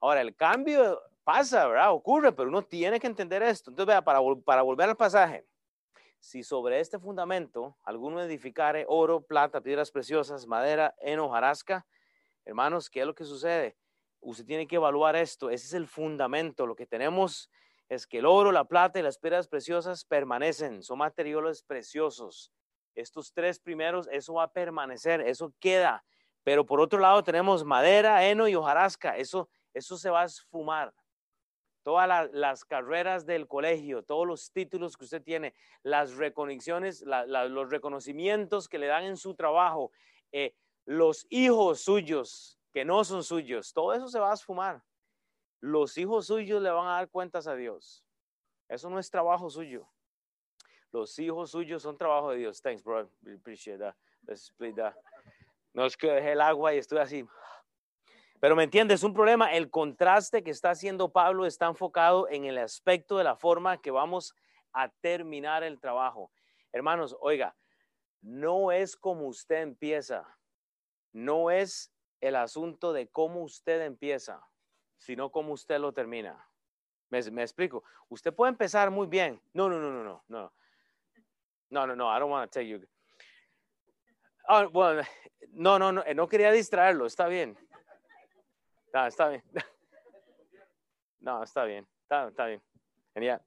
Ahora, el cambio pasa, ¿verdad? Ocurre, pero uno tiene que entender esto. Entonces, vea, para, para volver al pasaje, si sobre este fundamento alguno edificare oro, plata, piedras preciosas, madera, heno, hojarasca, hermanos, ¿qué es lo que sucede? Usted tiene que evaluar esto. Ese es el fundamento. Lo que tenemos es que el oro, la plata y las piedras preciosas permanecen. Son materiales preciosos. Estos tres primeros, eso va a permanecer, eso queda. Pero por otro lado tenemos madera, heno y hojarasca. Eso, eso se va a esfumar todas las carreras del colegio, todos los títulos que usted tiene, las reconexiones, los reconocimientos que le dan en su trabajo, eh, los hijos suyos que no son suyos, todo eso se va a esfumar. Los hijos suyos le van a dar cuentas a Dios. Eso no es trabajo suyo. Los hijos suyos son trabajo de Dios. Thanks, bro. appreciate that. Let's split that. No es que dejé el agua y estoy así. Pero me entiendes, un problema, el contraste que está haciendo Pablo está enfocado en el aspecto de la forma que vamos a terminar el trabajo. Hermanos, oiga, no es como usted empieza, no es el asunto de cómo usted empieza, sino cómo usted lo termina. ¿Me, explico? Usted puede empezar muy bien. No, no, no, no, no, no. No, no, no, I don't want to tell you. Ah, bueno, No, no, no, no quería distraerlo, está bien. No, está bien. No, está bien, está, está bien. Genial.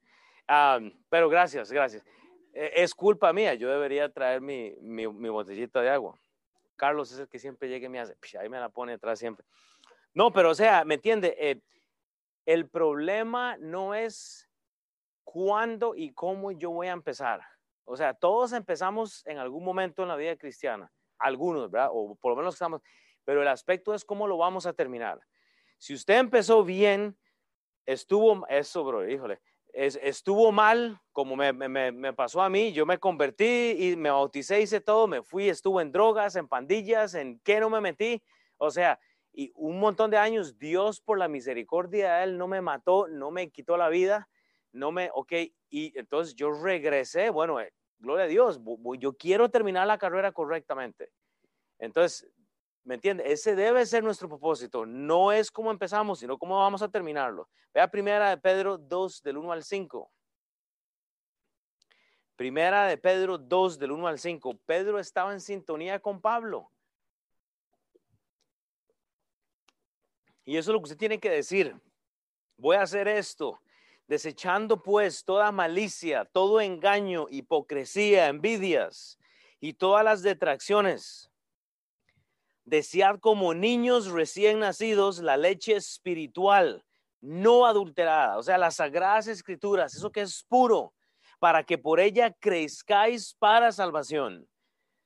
pero gracias, gracias. Eh, es culpa mía, yo debería traer mi, mi, botellita de agua. Carlos es el que siempre llega y me hace, ahí me la pone atrás siempre. No, pero o sea, ¿me entiende? Eh, el problema no es cuándo y cómo yo voy a empezar. O sea, todos empezamos en algún momento en la vida cristiana, algunos, ¿verdad? O por lo menos estamos, pero el aspecto es cómo lo vamos a terminar. Si usted empezó bien, estuvo, eso, bro, híjole, estuvo mal, como me, pasó a mí, yo me convertí y me bauticé, hice todo, me fui, estuve en drogas, en pandillas, en qué no me metí, o sea, y un montón de años, Dios por la misericordia de Él no me mató, no me quitó la vida, no me, ok, y entonces yo regresé, bueno, eh, gloria a Dios, yo quiero terminar la carrera correctamente. Entonces, ¿Me entiende? Ese debe ser nuestro propósito. No es cómo empezamos, sino cómo vamos a terminarlo. Vea primera de Pedro 2 del 1 al 5. Primera de Pedro 2 del 1 al 5. Pedro estaba en sintonía con Pablo. Y eso es lo que usted tiene que decir. Voy a hacer esto, desechando pues toda malicia, todo engaño, hipocresía, envidias y todas las detracciones Desead como niños recién nacidos la leche espiritual, no adulterada, o sea, las sagradas escrituras, eso que es puro, para que por ella crezcáis para salvación.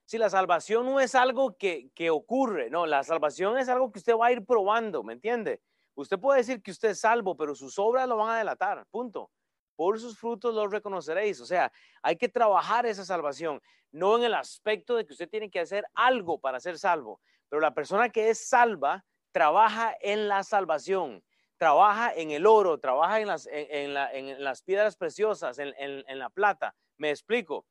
Si la salvación no es algo que, que ocurre, no, la salvación es algo que usted va a ir probando, ¿me entiende? Usted puede decir que usted es salvo, pero sus obras lo van a delatar, punto. Por sus frutos los reconoceréis. O sea, hay que trabajar esa salvación, no en el aspecto de que usted tiene que hacer algo para ser salvo, pero la persona que es salva trabaja en la salvación, trabaja en el oro, trabaja en las, piedras preciosas, en, la plata. Me explico.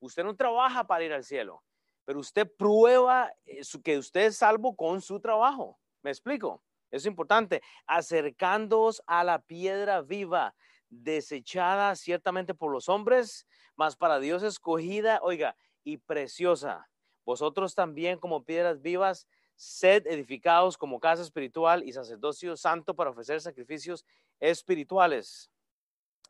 Usted no trabaja para ir al cielo, pero usted prueba eh, que usted es salvo con su trabajo. Me explico. Es importante. Acercándoos a la piedra viva, desechada ciertamente por los hombres, mas para Dios escogida, oiga, y preciosa. Vosotros también como piedras vivas, sed edificados como casa espiritual y sacerdocio santo para ofrecer sacrificios espirituales.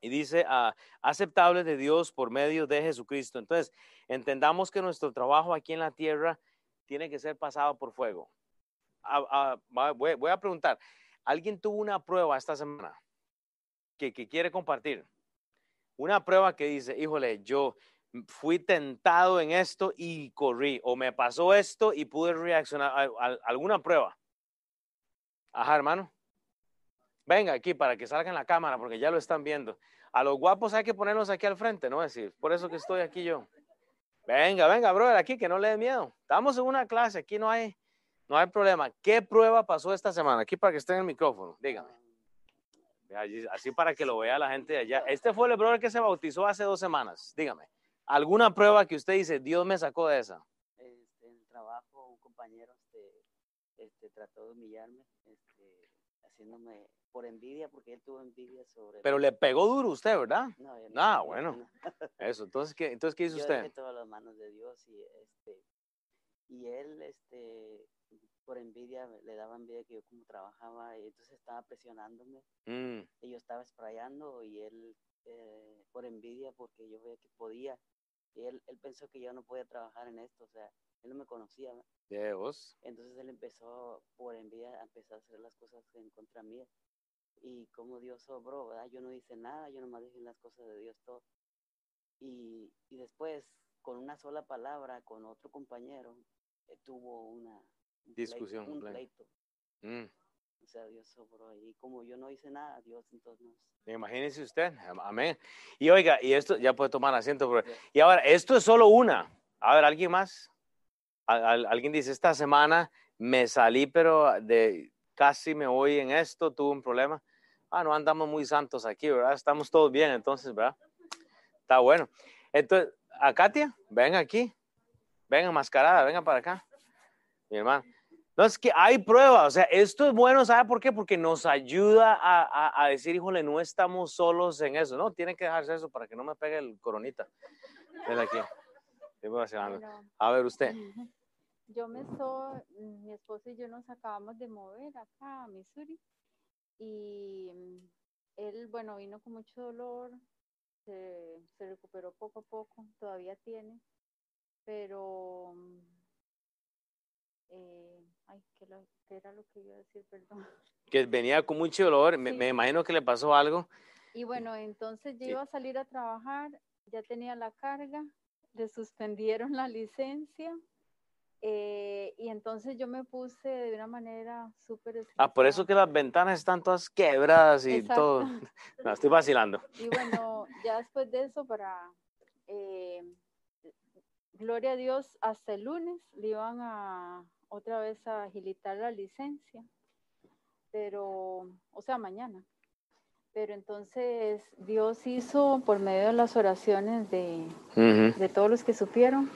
Y dice, ah, aceptables de Dios por medio de Jesucristo. Entonces, entendamos que nuestro trabajo aquí en la tierra tiene que ser pasado por fuego. Ah, ah, voy, a preguntar, ¿alguien tuvo una prueba esta semana que, que quiere compartir? Una prueba que dice, híjole, yo, fui tentado en esto y corrí, o me pasó esto y pude reaccionar a, alguna prueba. Ajá, hermano. Venga aquí para que salga en la cámara, porque ya lo están viendo. A los guapos hay que ponerlos aquí al frente, ¿no? Es decir, por eso que estoy aquí yo. Venga, venga, brother, aquí que no le dé miedo. Estamos en una clase, aquí no hay, no hay problema. ¿Qué prueba pasó esta semana? Aquí para que esté en el micrófono, dígame. Así para que lo vea la gente de allá. Este fue el brother que se bautizó hace dos semanas, dígame. ¿Alguna prueba que usted dice, Dios me sacó de esa? Este, en el trabajo, un compañero este, este, trató de humillarme, este, haciéndome por envidia, porque él tuvo envidia sobre... Pero le pegó duro usted, ¿verdad? No, no ah, bueno. Eso, entonces, ¿qué, entonces, ¿qué hizo Yo usted? Dejé todas las manos de Dios y, este, y él, este, por envidia, le daba envidia que yo como trabajaba y entonces estaba presionándome mm. y yo estaba sprayando y él, eh, por envidia, porque yo veía que podía, y él, él pensó que yo no podía trabajar en esto, o sea, él no me conocía. Dios. Entonces él empezó, por envidia, a empezar a hacer las cosas en contra mía. Y como Dios sobró, ¿verdad? Yo no hice nada, yo nomás dije las cosas de Dios todo. Y, y después, con una sola palabra, con otro compañero, eh, tuvo una discusión, un pleito. Mm. O sea, Dios sobró. Y como yo no hice nada, Dios entonces no. Imagínese usted, amén. Y oiga, y esto ya puede tomar asiento. Y ahora, esto es solo una. A ver, ¿alguien más? alguien dice, esta semana me salí, pero de casi me voy en esto, tuve un problema. Ah, no andamos muy santos aquí, ¿verdad? Estamos todos bien, entonces, ¿verdad? Está bueno. Entonces, a Katia, ven aquí. Venga, mascarada, venga para acá. Mi hermano. No, es que hay pruebas, o sea, esto es bueno, ¿sabe por qué? Porque nos ayuda a, a, decir, híjole, no estamos solos en eso, ¿no? Tiene que dejarse eso para que no me pegue el coronita. Ven aquí. A ver, usted. yo me estoy, mi esposo y yo nos acabamos de mover acá a Missouri y mm, él, bueno, vino con mucho dolor, se, recuperó poco a poco, todavía tiene, pero, mm, eh, ay, ¿qué, era lo que iba a decir? Perdón. Que venía con mucho dolor, me, me, imagino que le pasó algo. Y bueno, entonces yo iba a salir a trabajar, ya tenía la carga, le suspendieron la licencia eh, y entonces yo me puse de una manera súper... Ah, por eso que las ventanas están todas quebradas y todo. No, estoy vacilando. Y bueno, ya después de eso, para... Eh, gloria a Dios, hasta el lunes le iban a otra vez a agilitar la licencia. Pero, o sea, mañana. Pero entonces Dios hizo por medio de las oraciones de, de todos los que supieron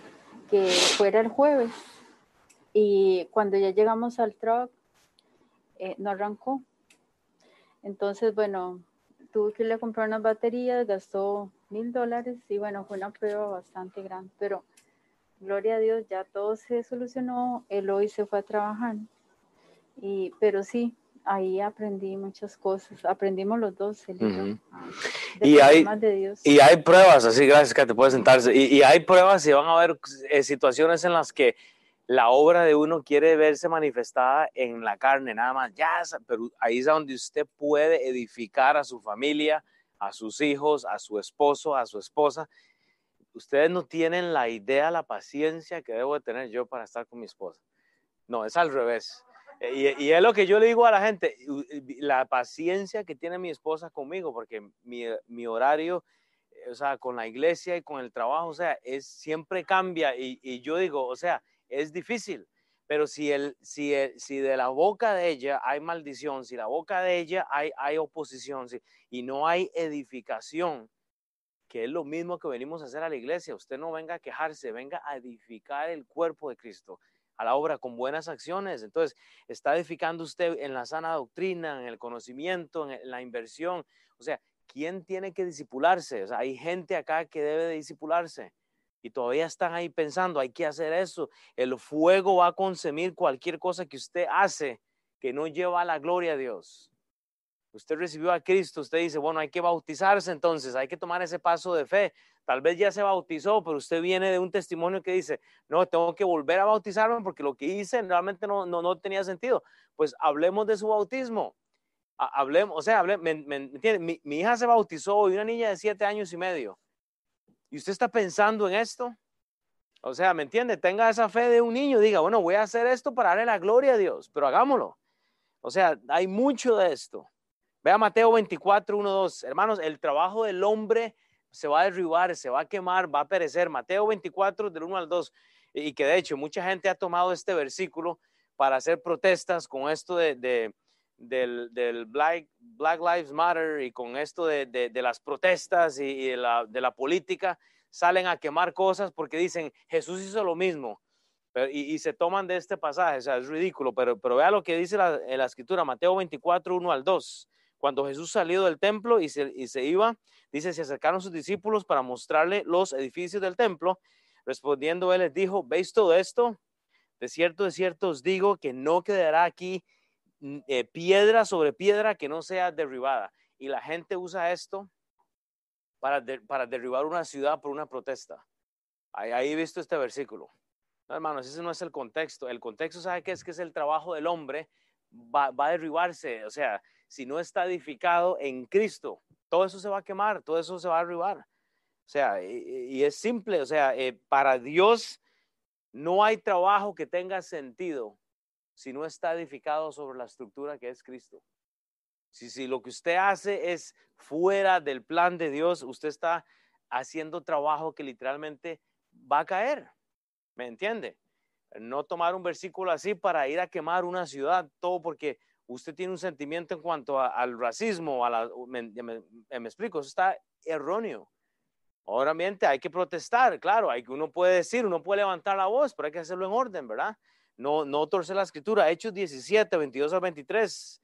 que fuera el jueves y cuando ya llegamos al truck, eh, no arrancó. Entonces, bueno, tuve que ir a comprar unas baterías, gastó mil dólares y bueno, fue una prueba bastante grande, pero gloria a Dios, ya todo se solucionó, él hoy se fue a trabajar. Y, pero sí, ahí aprendí muchas cosas, aprendimos los dos el ah, y, hay, y hay pruebas, así gracias que te puedes sentarse, y, y hay pruebas y van a haber eh, situaciones en las que la obra de uno quiere verse manifestada en la carne, nada más, ya, pero ahí es donde usted puede edificar a su familia, a sus hijos, a su esposo, a su esposa. Ustedes no tienen la idea, la paciencia que debo de tener yo para estar con mi esposa. No, es al revés. Y, y, es lo que yo le digo a la gente, la paciencia que tiene mi esposa conmigo, porque mi, horario, o sea, con la iglesia y con el trabajo, o sea, es, siempre cambia. Y, yo digo, o sea, es difícil. Pero si, el, si, si de la boca de ella hay maldición, si la boca de ella hay oposición y no hay edificación, que es lo mismo que venimos a hacer a la iglesia, usted no venga a quejarse, venga a edificar el cuerpo de Cristo a la obra con buenas acciones. Entonces, está edificando usted en la sana doctrina, en el conocimiento, en la inversión. O sea, ¿quién tiene que disipularse? O sea, hay gente acá que debe de disipularse y todavía están ahí pensando, hay que hacer eso. El fuego va a consumir cualquier cosa que usted hace que no lleva a la gloria a Dios. Usted recibió a Cristo, usted dice, bueno, hay que bautizarse entonces, hay que tomar ese paso de fe. Tal vez ya se bautizó, pero usted viene de un testimonio que dice, no, tengo que volver a bautizarme porque lo que hice realmente no, no, no tenía sentido. Pues hablemos de su bautismo. Hablemos, o sea, me, mi, mi, hija se bautizó y una niña de siete años y medio y usted está pensando en esto, o sea, ¿me entiende? Tenga esa fe de un niño, diga, bueno, voy a hacer esto para darle la gloria a Dios, pero hagámoslo. O sea, hay mucho de esto. Vea Mateo 24, 1, 2. Hermanos, el trabajo del hombre se va a derribar, se va a quemar, va a perecer. Mateo 24, del 1 al 2. Y que de hecho mucha gente ha tomado este versículo para hacer protestas con esto de del, del Black, Black, Lives Matter y con esto de, de, las protestas y, de, la, de, la, política, salen a quemar cosas porque dicen, Jesús hizo lo mismo. y, y, se toman de este pasaje, o sea, es ridículo, pero, pero vea lo que dice la, la escritura, Mateo 24, 1 al 2. Cuando Jesús salió del templo y se, y se iba, dice, se acercaron sus discípulos para mostrarle los edificios del templo. Respondiendo, él les dijo, ¿veis todo esto? De cierto, de cierto os digo que no quedará aquí eh, piedra sobre piedra que no sea derribada. Y la gente usa esto para, para derribar una ciudad por una protesta. Ahí, ahí he visto este versículo. No, hermanos, ese no es el contexto. El contexto, ¿sabe qué es? Que es el trabajo del hombre. Va, va, a derribarse. O sea, si no está edificado en Cristo, todo eso se va a quemar, todo eso se va a derribar. O sea, y, es simple. O sea, eh, para Dios no hay trabajo que tenga sentido si no está edificado sobre la estructura que es Cristo. Si, si lo que usted hace es fuera del plan de Dios, usted está haciendo trabajo que literalmente va a caer. ¿Me entiende? No tomar un versículo así para ir a quemar una ciudad, todo porque usted tiene un sentimiento en cuanto al racismo, a la, me, explico, eso está erróneo. Obviamente hay que protestar, claro, hay uno puede decir, uno puede levantar la voz, pero hay que hacerlo en orden, ¿verdad? No, no torce la escritura. Hechos 17, 22 al 23.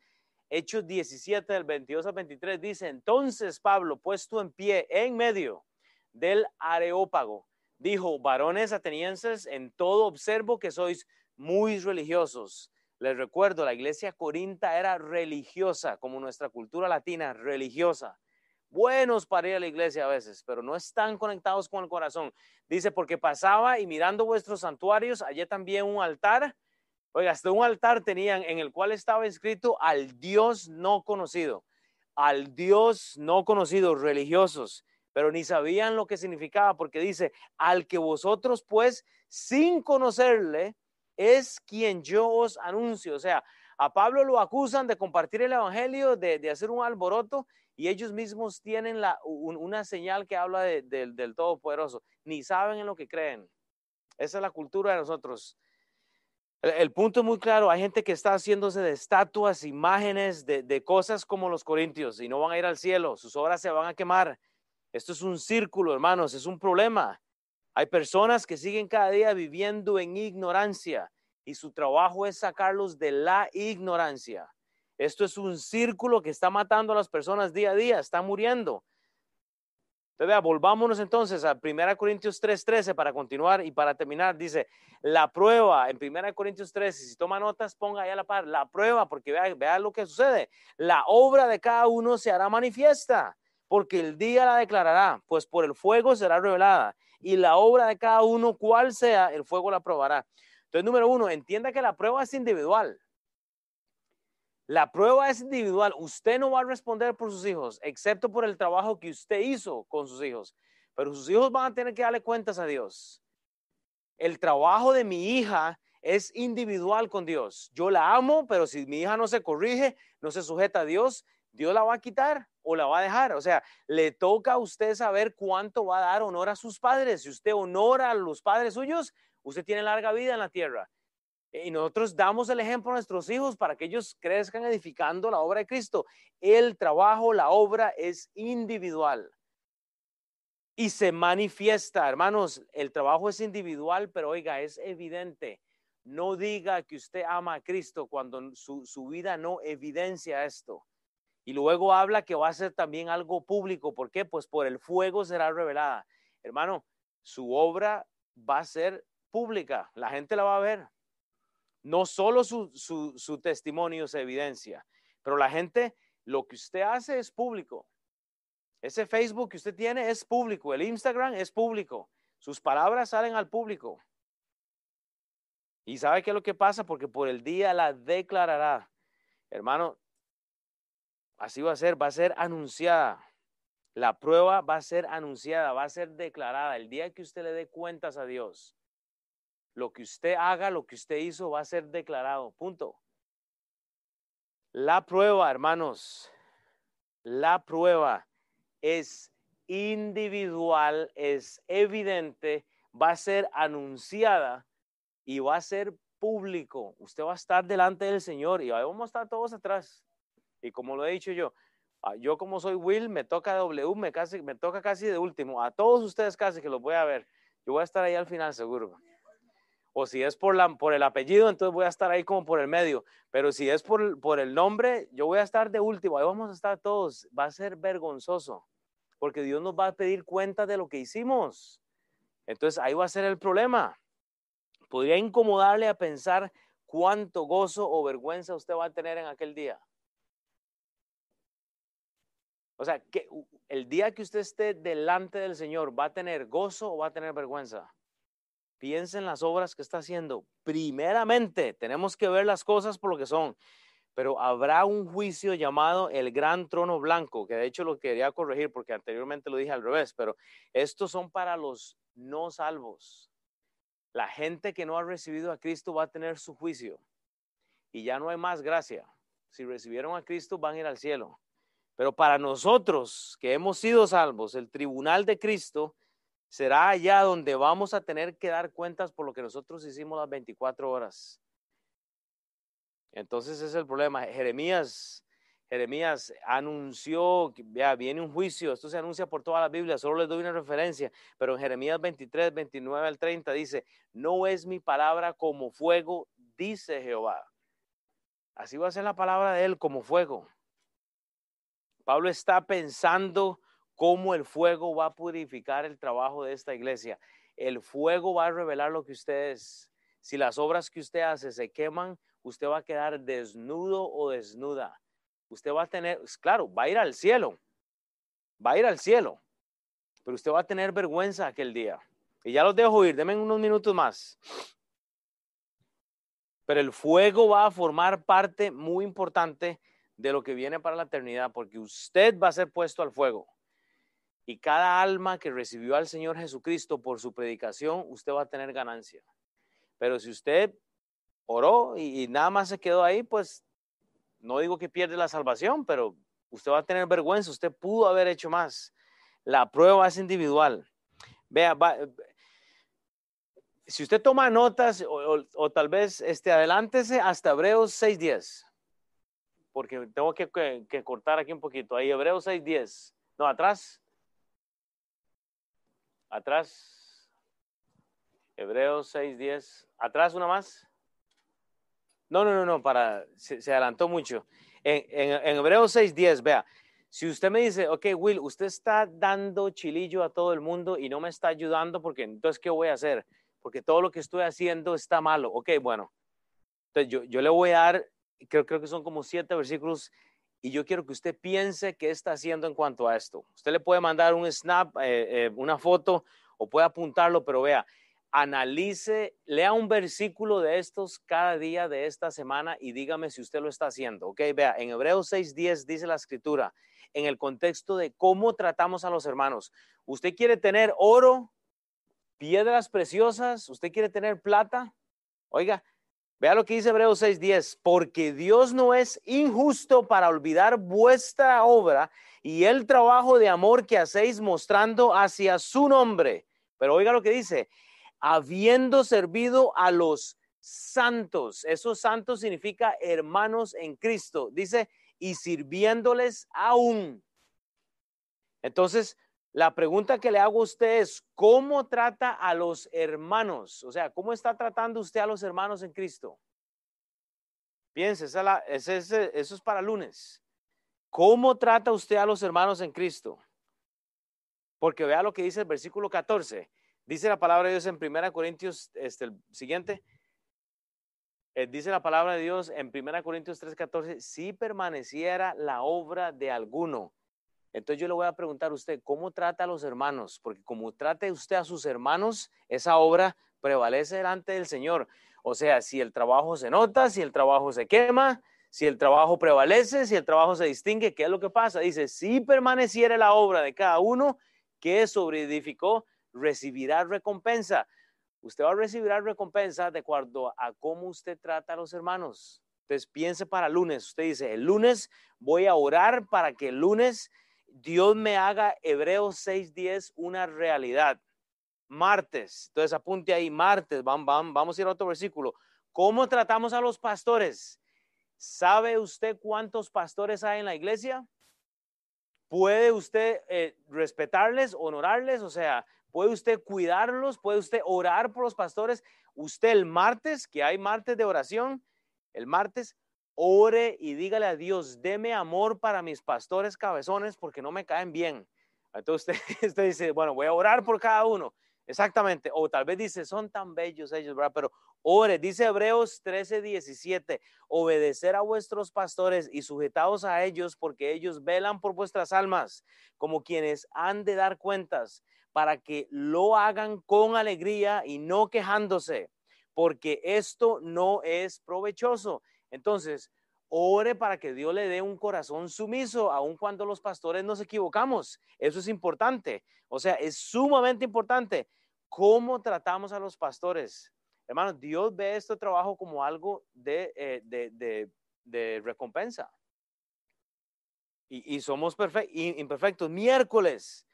Hechos 17, del 22 al 23 dice, entonces Pablo, puesto en pie en medio del areópago, Dijo, varones atenienses, en todo observo que sois muy religiosos. Les recuerdo, la iglesia corinta era religiosa, como nuestra cultura latina, religiosa. Buenos para ir a la iglesia a veces, pero no están conectados con el corazón. Dice, porque pasaba y mirando vuestros santuarios, hallé también un altar. Oiga, hasta un altar tenían en el cual estaba escrito al Dios no conocido, al Dios no conocido, religiosos, pero ni sabían lo que significaba, porque dice, al que vosotros pues, sin conocerle, es quien yo os anuncio. O sea, a Pablo lo acusan de compartir el Evangelio, de, hacer un alboroto, y ellos mismos tienen la, una señal que habla del Todopoderoso. Ni saben en lo que creen. Esa es la cultura de nosotros. El, punto es muy claro. Hay gente que está haciéndose de estatuas, imágenes, de, de cosas como los corintios, y no van a ir al cielo. Sus obras se van a quemar. Esto es un círculo, hermanos, es un problema. Hay personas que siguen cada día viviendo en ignorancia y su trabajo es sacarlos de la ignorancia. Esto es un círculo que está matando a las personas día a día, está muriendo. Entonces, vea, volvámonos entonces a 1 Corintios 3:13 para continuar y para terminar. Dice, la prueba en 1 Corintios 13, si toma notas, ponga ahí a la par, la prueba, porque vea, vea lo que sucede. La obra de cada uno se hará manifiesta, porque el día la declarará, pues por el fuego será revelada y la obra de cada uno, cual sea, el fuego la probará. Entonces, número uno, entienda que la prueba es individual. La prueba es individual. Usted no va a responder por sus hijos, excepto por el trabajo que usted hizo con sus hijos. Pero sus hijos van a tener que darle cuentas a Dios. El trabajo de mi hija es individual con Dios. Yo la amo, pero si mi hija no se corrige, no se sujeta a Dios, Dios la va a quitar o la va a dejar. O sea, le toca a usted saber cuánto va a dar honor a sus padres. Si usted honora a los padres suyos, usted tiene larga vida en la tierra. Y nosotros damos el ejemplo a nuestros hijos para que ellos crezcan edificando la obra de Cristo. El trabajo, la obra es individual. Y se manifiesta, hermanos, el trabajo es individual, pero oiga, es evidente. No diga que usted ama a Cristo cuando su, su vida no evidencia esto. Y luego habla que va a ser también algo público. ¿Por qué? Pues por el fuego será revelada. Hermano, su obra va a ser pública. La gente la va a ver. No solo su, su, testimonio se evidencia, pero la gente, lo que usted hace es público. Ese Facebook que usted tiene es público. El Instagram es público. Sus palabras salen al público. ¿Y sabe qué es lo que pasa? Porque por el día la declarará. Hermano, Así va a ser, va a ser anunciada. La prueba va a ser anunciada, va a ser declarada. El día que usted le dé cuentas a Dios, lo que usted haga, lo que usted hizo, va a ser declarado. Punto. La prueba, hermanos, la prueba es individual, es evidente, va a ser anunciada y va a ser público. Usted va a estar delante del Señor y vamos a estar todos atrás. Y como lo he dicho yo, ah, yo como soy Will, me toca W, me, casi, me toca casi de último. A todos ustedes casi que los voy a ver. Yo voy a estar ahí al final seguro. O si es por, la, por el apellido, entonces voy a estar ahí como por el medio. Pero si es por, por el nombre, yo voy a estar de último. Ahí vamos a estar todos. Va a ser vergonzoso. Porque Dios nos va a pedir cuenta de lo que hicimos. Entonces ahí va a ser el problema. Podría incomodarle a pensar cuánto gozo o vergüenza usted va a tener en aquel día. O sea, que el día que usted esté delante del Señor, ¿va a tener gozo o va a tener vergüenza? Piensa en las obras que está haciendo. Primeramente, tenemos que ver las cosas por lo que son, pero habrá un juicio llamado el gran trono blanco, que de hecho lo quería corregir porque anteriormente lo dije al revés, pero estos son para los no salvos. La gente que no ha recibido a Cristo va a tener su juicio y ya no hay más gracia. Si recibieron a Cristo, van a ir al cielo. Pero para nosotros que hemos sido salvos, el tribunal de Cristo será allá donde vamos a tener que dar cuentas por lo que nosotros hicimos las 24 horas. Entonces ese es el problema. Jeremías, Jeremías anunció, ya viene un juicio, esto se anuncia por toda la Biblia, solo les doy una referencia, pero en Jeremías 23, 29 al 30 dice, no es mi palabra como fuego, dice Jehová. Así va a ser la palabra de él como fuego. Pablo está pensando cómo el fuego va a purificar el trabajo de esta iglesia. el fuego va a revelar lo que usted es. Si las obras que usted hace se queman, usted va a quedar desnudo o desnuda. Usted va a tener, claro, va a ir al cielo, va a ir al cielo, pero usted va a tener vergüenza aquel día. Y ya los dejo ir, denme unos minutos más. Pero el fuego va a formar parte muy importante de lo que viene para la eternidad, porque usted va a ser puesto al fuego. Y cada alma que recibió al Señor Jesucristo por su predicación, usted va a tener ganancia. Pero si usted oró y, nada más se quedó ahí, pues no digo que pierde la salvación, pero usted va a tener vergüenza, usted pudo haber hecho más. La prueba es individual. Vea, si usted toma notas o, tal vez este, adelántese hasta Hebreos 6.10, porque tengo que, cortar aquí un poquito. Ahí Hebreos 6.10. No, atrás. Atrás. Hebreos 6.10. Atrás una más. No, no, no, no, para, se, adelantó mucho. En, en, en Hebreos 6.10, vea, si usted me dice, ok, Will, usted está dando chilillo a todo el mundo y no me está ayudando, porque entonces, ¿qué voy a hacer? porque todo lo que estoy haciendo está malo. Ok, bueno. Entonces yo, yo le voy a dar, creo, creo que son como siete versículos y yo quiero que usted piense qué está haciendo en cuanto a esto. Usted le puede mandar un snap, eh, eh, una foto o puede apuntarlo, pero vea, analice, lea un versículo de estos cada día de esta semana y dígame si usted lo está haciendo. Ok, vea, en Hebreos 6:10 dice la escritura, en el contexto de cómo tratamos a los hermanos. Usted quiere tener oro, piedras preciosas, usted quiere tener plata. Oiga, vea lo que dice Hebreos 6:10, porque Dios no es injusto para olvidar vuestra obra y el trabajo de amor que hacéis mostrando hacia su nombre. Pero oiga lo que dice, habiendo servido a los santos. Esos santos significa hermanos en Cristo. Dice, y sirviéndoles aún. Entonces, la pregunta que le hago a usted es, ¿cómo trata a los hermanos? O sea, ¿cómo está tratando usted a los hermanos en Cristo? Piense, esa eso es para lunes. ¿Cómo trata usted a los hermanos en Cristo? Porque vea lo que dice el versículo 14. Dice la palabra de Dios en 1 Corintios, este, el siguiente. Eh, dice la palabra de Dios en 1 Corintios 3:14, si permaneciera la obra de alguno entonces yo le voy a preguntar a usted, ¿cómo trata a los hermanos? Porque como trate usted a sus hermanos, esa obra prevalece delante del Señor. O sea, si el trabajo se nota, si el trabajo se quema, si el trabajo prevalece, si el trabajo se distingue, ¿qué es lo que pasa? Dice, si permaneciera la obra de cada uno que sobreedificó, recibirá recompensa. Usted va a recibir recompensa de acuerdo a cómo usted trata a los hermanos. Entonces piense para lunes. Usted dice, el lunes voy a orar para que el lunes Dios me haga Hebreos 6:10 una realidad. Martes, entonces apunte ahí, martes, vamos, vamos a ir a otro versículo. ¿Cómo tratamos a los pastores? ¿Sabe usted cuántos pastores hay en la iglesia? ¿Puede usted eh, respetarles, honorarles? O sea, ¿puede usted cuidarlos? ¿Puede usted orar por los pastores? Usted el martes, que hay martes de oración, el martes, ore y dígale a Dios, deme amor para mis pastores cabezones porque no me caen bien. Entonces usted, dice, bueno, voy a orar por cada uno. Exactamente. O tal vez dice, son tan bellos ellos, ¿verdad? Pero ore, dice Hebreos 13, 17, obedecer a vuestros pastores y sujetados a ellos porque ellos velan por vuestras almas como quienes han de dar cuentas para que lo hagan con alegría y no quejándose, porque esto no es provechoso entonces, ore para que Dios le dé un corazón sumiso, aun cuando los pastores nos equivocamos. Eso es importante. O sea, es sumamente importante cómo tratamos a los pastores. Hermanos, Dios ve este trabajo como algo de, eh, recompensa. Y, somos imperfectos. Miércoles,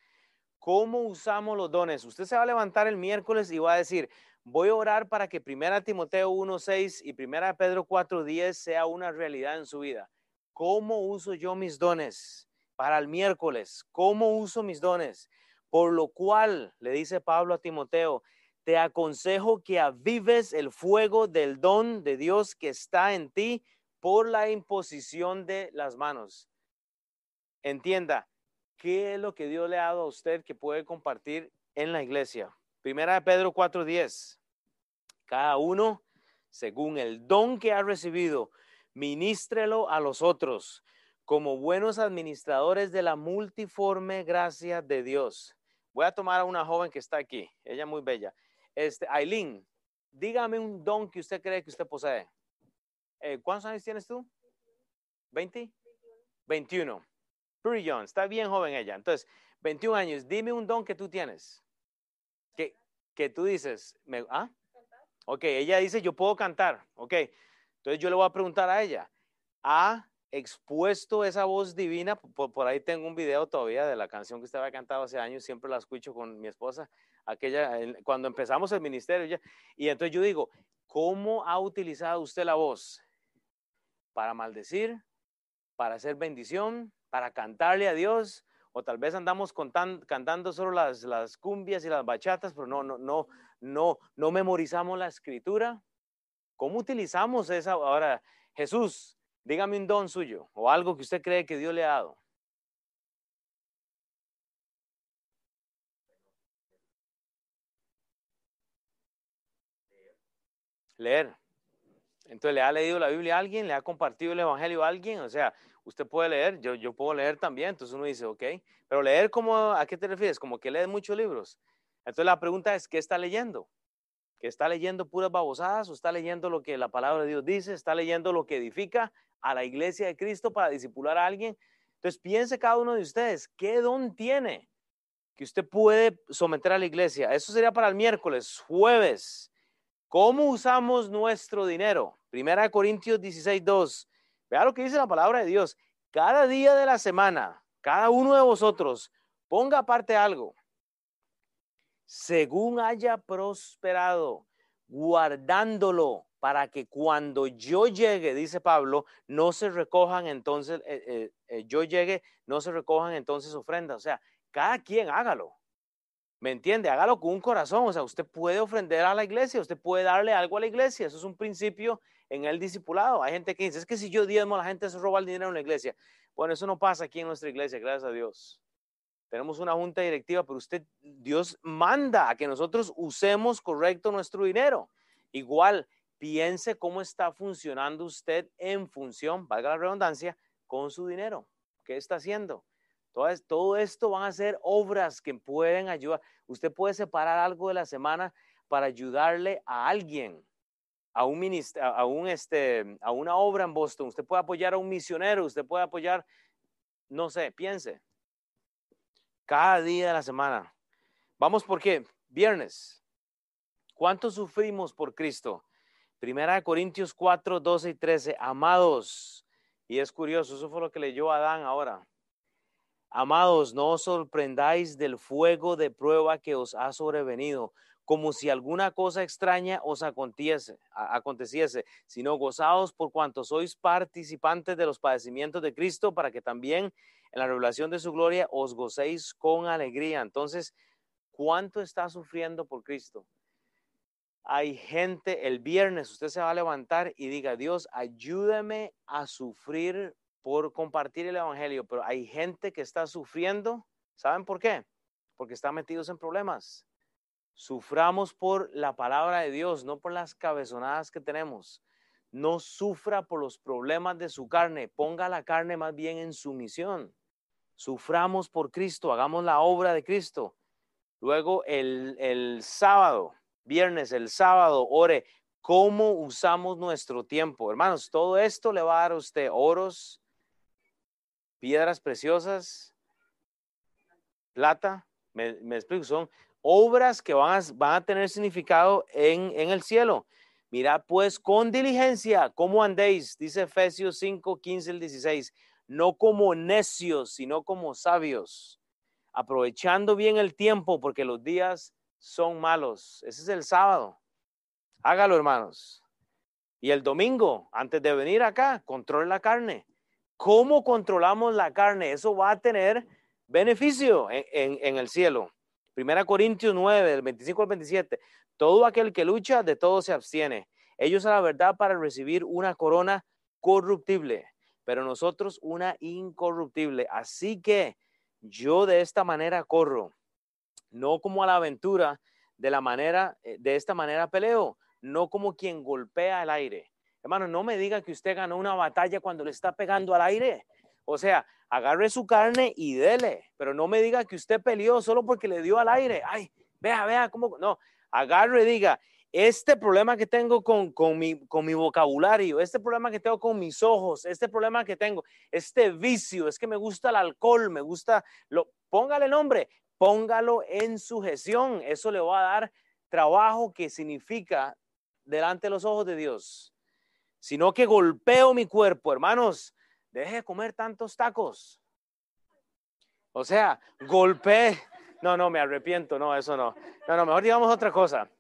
¿cómo usamos los dones? Usted se va a levantar el miércoles y va a decir, Voy a orar para que 1 Timoteo 1.6 y 1 Pedro 4.10 sea una realidad en su vida. ¿Cómo uso yo mis dones para el miércoles? ¿Cómo uso mis dones? Por lo cual, le dice Pablo a Timoteo, te aconsejo que avives el fuego del don de Dios que está en ti por la imposición de las manos. Entienda, ¿qué es lo que Dios le ha dado a usted que puede compartir en la iglesia? Primera de Pedro 4:10. Cada uno, según el don que ha recibido, ministrelo a los otros como buenos administradores de la multiforme gracia de Dios. Voy a tomar a una joven que está aquí, ella muy bella. Este, Aileen, dígame un don que usted cree que usted posee. Eh, ¿Cuántos años tienes tú? ¿20? 21. Pretty young, está bien joven ella. Entonces, 21 años, dime un don que tú tienes. Que, que tú dices, me, ¿ah? Ok, ella dice, yo puedo cantar. Ok, entonces yo le voy a preguntar a ella, ¿ha expuesto esa voz divina? Por, ahí tengo un video todavía de la canción que usted había cantado hace años, siempre la escucho con mi esposa, aquella, cuando empezamos el ministerio. Y entonces yo digo, ¿cómo ha utilizado usted la voz? ¿Para maldecir? ¿Para hacer bendición? ¿Para cantarle a Dios? o tal vez andamos cantando solo las, las cumbias y las bachatas, pero no, no, no, no, no memorizamos la escritura. ¿Cómo utilizamos esa? Ahora, Jesús, dígame un don suyo o algo que usted cree que Dios le ha dado. Leer. Entonces, ¿le ha leído la Biblia a alguien? ¿Le ha compartido el Evangelio a alguien? O sea, usted puede leer, yo, yo puedo leer también, entonces uno dice, ok, pero leer, como, ¿a qué te refieres? Como que lees muchos libros. Entonces la pregunta es, ¿qué está leyendo? ¿Que está leyendo puras babosadas o está leyendo lo que la palabra de Dios dice? ¿Está leyendo lo que edifica a la iglesia de Cristo para disipular a alguien? Entonces piense cada uno de ustedes, ¿qué don tiene que usted puede someter a la iglesia? Eso sería para el miércoles, jueves. ¿Cómo usamos nuestro dinero? Primera Corintios 16, 2. Vea lo que dice la palabra de Dios. Cada día de la semana, cada uno de vosotros, ponga aparte algo. Según haya prosperado, guardándolo para que cuando yo llegue, dice Pablo, no se recojan entonces, eh, eh, eh, yo llegue, no se recojan entonces ofrendas. O sea, cada quien hágalo. ¿Me entiende? Hágalo con un corazón. O sea, usted puede ofrender a la iglesia, usted puede darle algo a la iglesia. Eso es un principio en el discipulado. Hay gente que dice, es que si yo diezmo, la gente se roba el dinero en la iglesia. Bueno, eso no pasa aquí en nuestra iglesia, gracias a Dios. Tenemos una junta directiva, pero usted, Dios manda a que nosotros usemos correcto nuestro dinero. Igual, piense cómo está funcionando usted en función, valga la redundancia, con su dinero. ¿Qué está haciendo? Todo, esto van a ser obras que pueden ayudar. Usted puede separar algo de la semana para ayudarle a alguien a un, a, un este, a una obra en Boston, usted puede apoyar a un misionero, usted puede apoyar, no sé, piense, cada día de la semana. Vamos por qué, viernes. ¿Cuánto sufrimos por Cristo? Primera de Corintios 4, 12 y 13. Amados, y es curioso, eso fue lo que leyó Adán ahora. Amados, no os sorprendáis del fuego de prueba que os ha sobrevenido como si alguna cosa extraña os aconteciese, sino gozaos por cuanto sois participantes de los padecimientos de Cristo, para que también en la revelación de su gloria os gocéis con alegría. Entonces, ¿cuánto está sufriendo por Cristo? Hay gente, el viernes usted se va a levantar y diga, Dios, ayúdame a sufrir por compartir el Evangelio, pero hay gente que está sufriendo, ¿saben por qué? Porque están metidos en problemas Suframos por la palabra de Dios, no por las cabezonadas que tenemos. No sufra por los problemas de su carne, ponga la carne más bien en sumisión. Suframos por Cristo, hagamos la obra de Cristo. Luego el, el sábado, viernes, el sábado, ore cómo usamos nuestro tiempo. Hermanos, todo esto le va a dar a usted oros, piedras preciosas, plata. Me, explico, son, obras que van a, tener significado en, el cielo. Mirad pues con diligencia cómo andéis, dice Efesios 5, 15 al 16, no como necios, sino como sabios, aprovechando bien el tiempo porque los días son malos. Ese es el sábado. Hágalo, hermanos. Y el domingo, antes de venir acá, controle la carne. ¿Cómo controlamos la carne? Eso va a tener beneficio en el cielo. Primera Corintios 9, del 25 al 27. Todo aquel que lucha, de todo se abstiene. Ellos a la verdad para recibir una corona corruptible, pero nosotros una incorruptible. Así que yo de esta manera corro, no como a la aventura, de la manera, eh, de esta manera peleo, no como quien golpea el aire. Hermano, no me diga que usted ganó una batalla cuando le está pegando al aire. O sea, agarre su carne y dele, pero no me diga que usted peleó solo porque le dio al aire. Ay, vea, vea cómo, no, agarre y diga, este problema que tengo con, con, mi, con mi vocabulario, este problema que tengo con mis ojos, este problema que tengo, este vicio, es que me gusta el alcohol, me gusta, lo, póngale nombre, póngalo en sujeción, eso le va a dar trabajo que significa delante de los ojos de Dios, sino que golpeo mi cuerpo, hermanos, deje de comer tantos tacos. O sea, golpe. No, no, me arrepiento, no, eso no. No, no, mejor digamos otra cosa.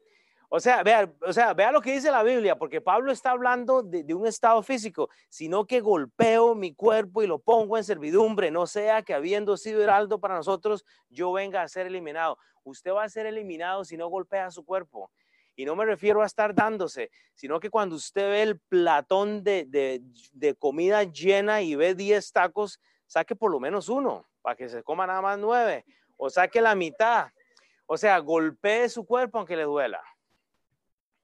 O sea, vea, o sea, vea lo que dice la Biblia, porque Pablo está hablando de, un estado físico, sino que golpeo mi cuerpo y lo pongo en servidumbre, no sea que habiendo sido heraldo para nosotros, yo venga a ser eliminado. Usted va a ser eliminado si no golpea su cuerpo. Y no me refiero a estar dándose, sino que cuando usted ve el platón de, comida llena y ve 10 tacos, saque por lo menos uno para que se coma nada más nueve, o saque la mitad. O sea, golpee su cuerpo aunque le duela.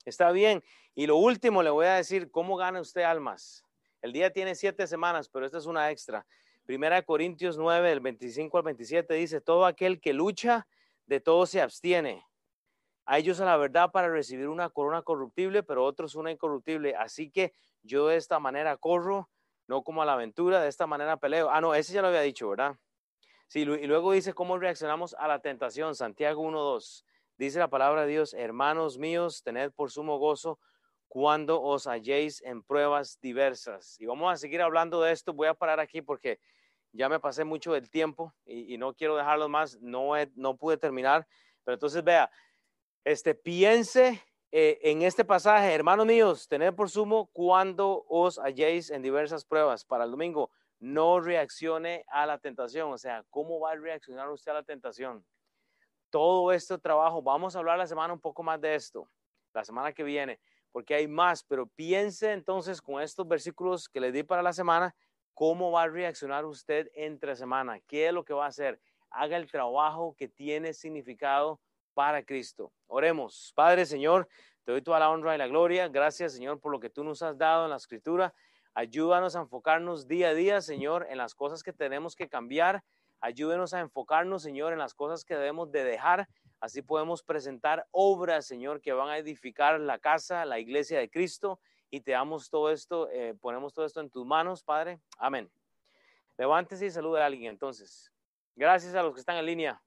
Está bien. Y lo último le voy a decir, ¿cómo gana usted almas? El día tiene siete semanas, pero esta es una extra. Primera Corintios 9, del 25 al 27 dice, todo aquel que lucha, de todo se abstiene a ellos a la verdad para recibir una corona corruptible, pero otros una incorruptible. Así que yo de esta manera corro, no como a la aventura, de esta manera peleo. Ah, no, ese ya lo había dicho, ¿verdad? Sí, y luego dice cómo reaccionamos a la tentación. Santiago 1.2. Dice la palabra de Dios, hermanos míos, tened por sumo gozo cuando os halléis en pruebas diversas. Y vamos a seguir hablando de esto. Voy a parar aquí porque ya me pasé mucho del tiempo y, no quiero dejarlo más. No, no pude terminar. Pero entonces vea, este, piense eh, en este pasaje, hermanos míos, tened por sumo cuando os halléis en diversas pruebas. Para el domingo, no reaccione a la tentación. O sea, ¿cómo va a reaccionar usted a la tentación? Todo este trabajo, vamos a hablar la semana un poco más de esto, la semana que viene, porque hay más, pero piense entonces con estos versículos que le di para la semana, cómo va a reaccionar usted entre semana, qué es lo que va a hacer. Haga el trabajo que tiene significado para Cristo. Oremos. Padre, Señor, te doy toda la honra y la gloria. Gracias, Señor, por lo que tú nos has dado en la escritura. Ayúdanos a enfocarnos día a día, Señor, en las cosas que tenemos que cambiar. Ayúdenos a enfocarnos, Señor, en las cosas que debemos de dejar. Así podemos presentar obras, Señor, que van a edificar la casa, la iglesia de Cristo. Y te damos todo esto, eh, ponemos todo esto en tus manos, Padre. Amén. Levántese y salude a alguien entonces. Gracias a los que están en línea.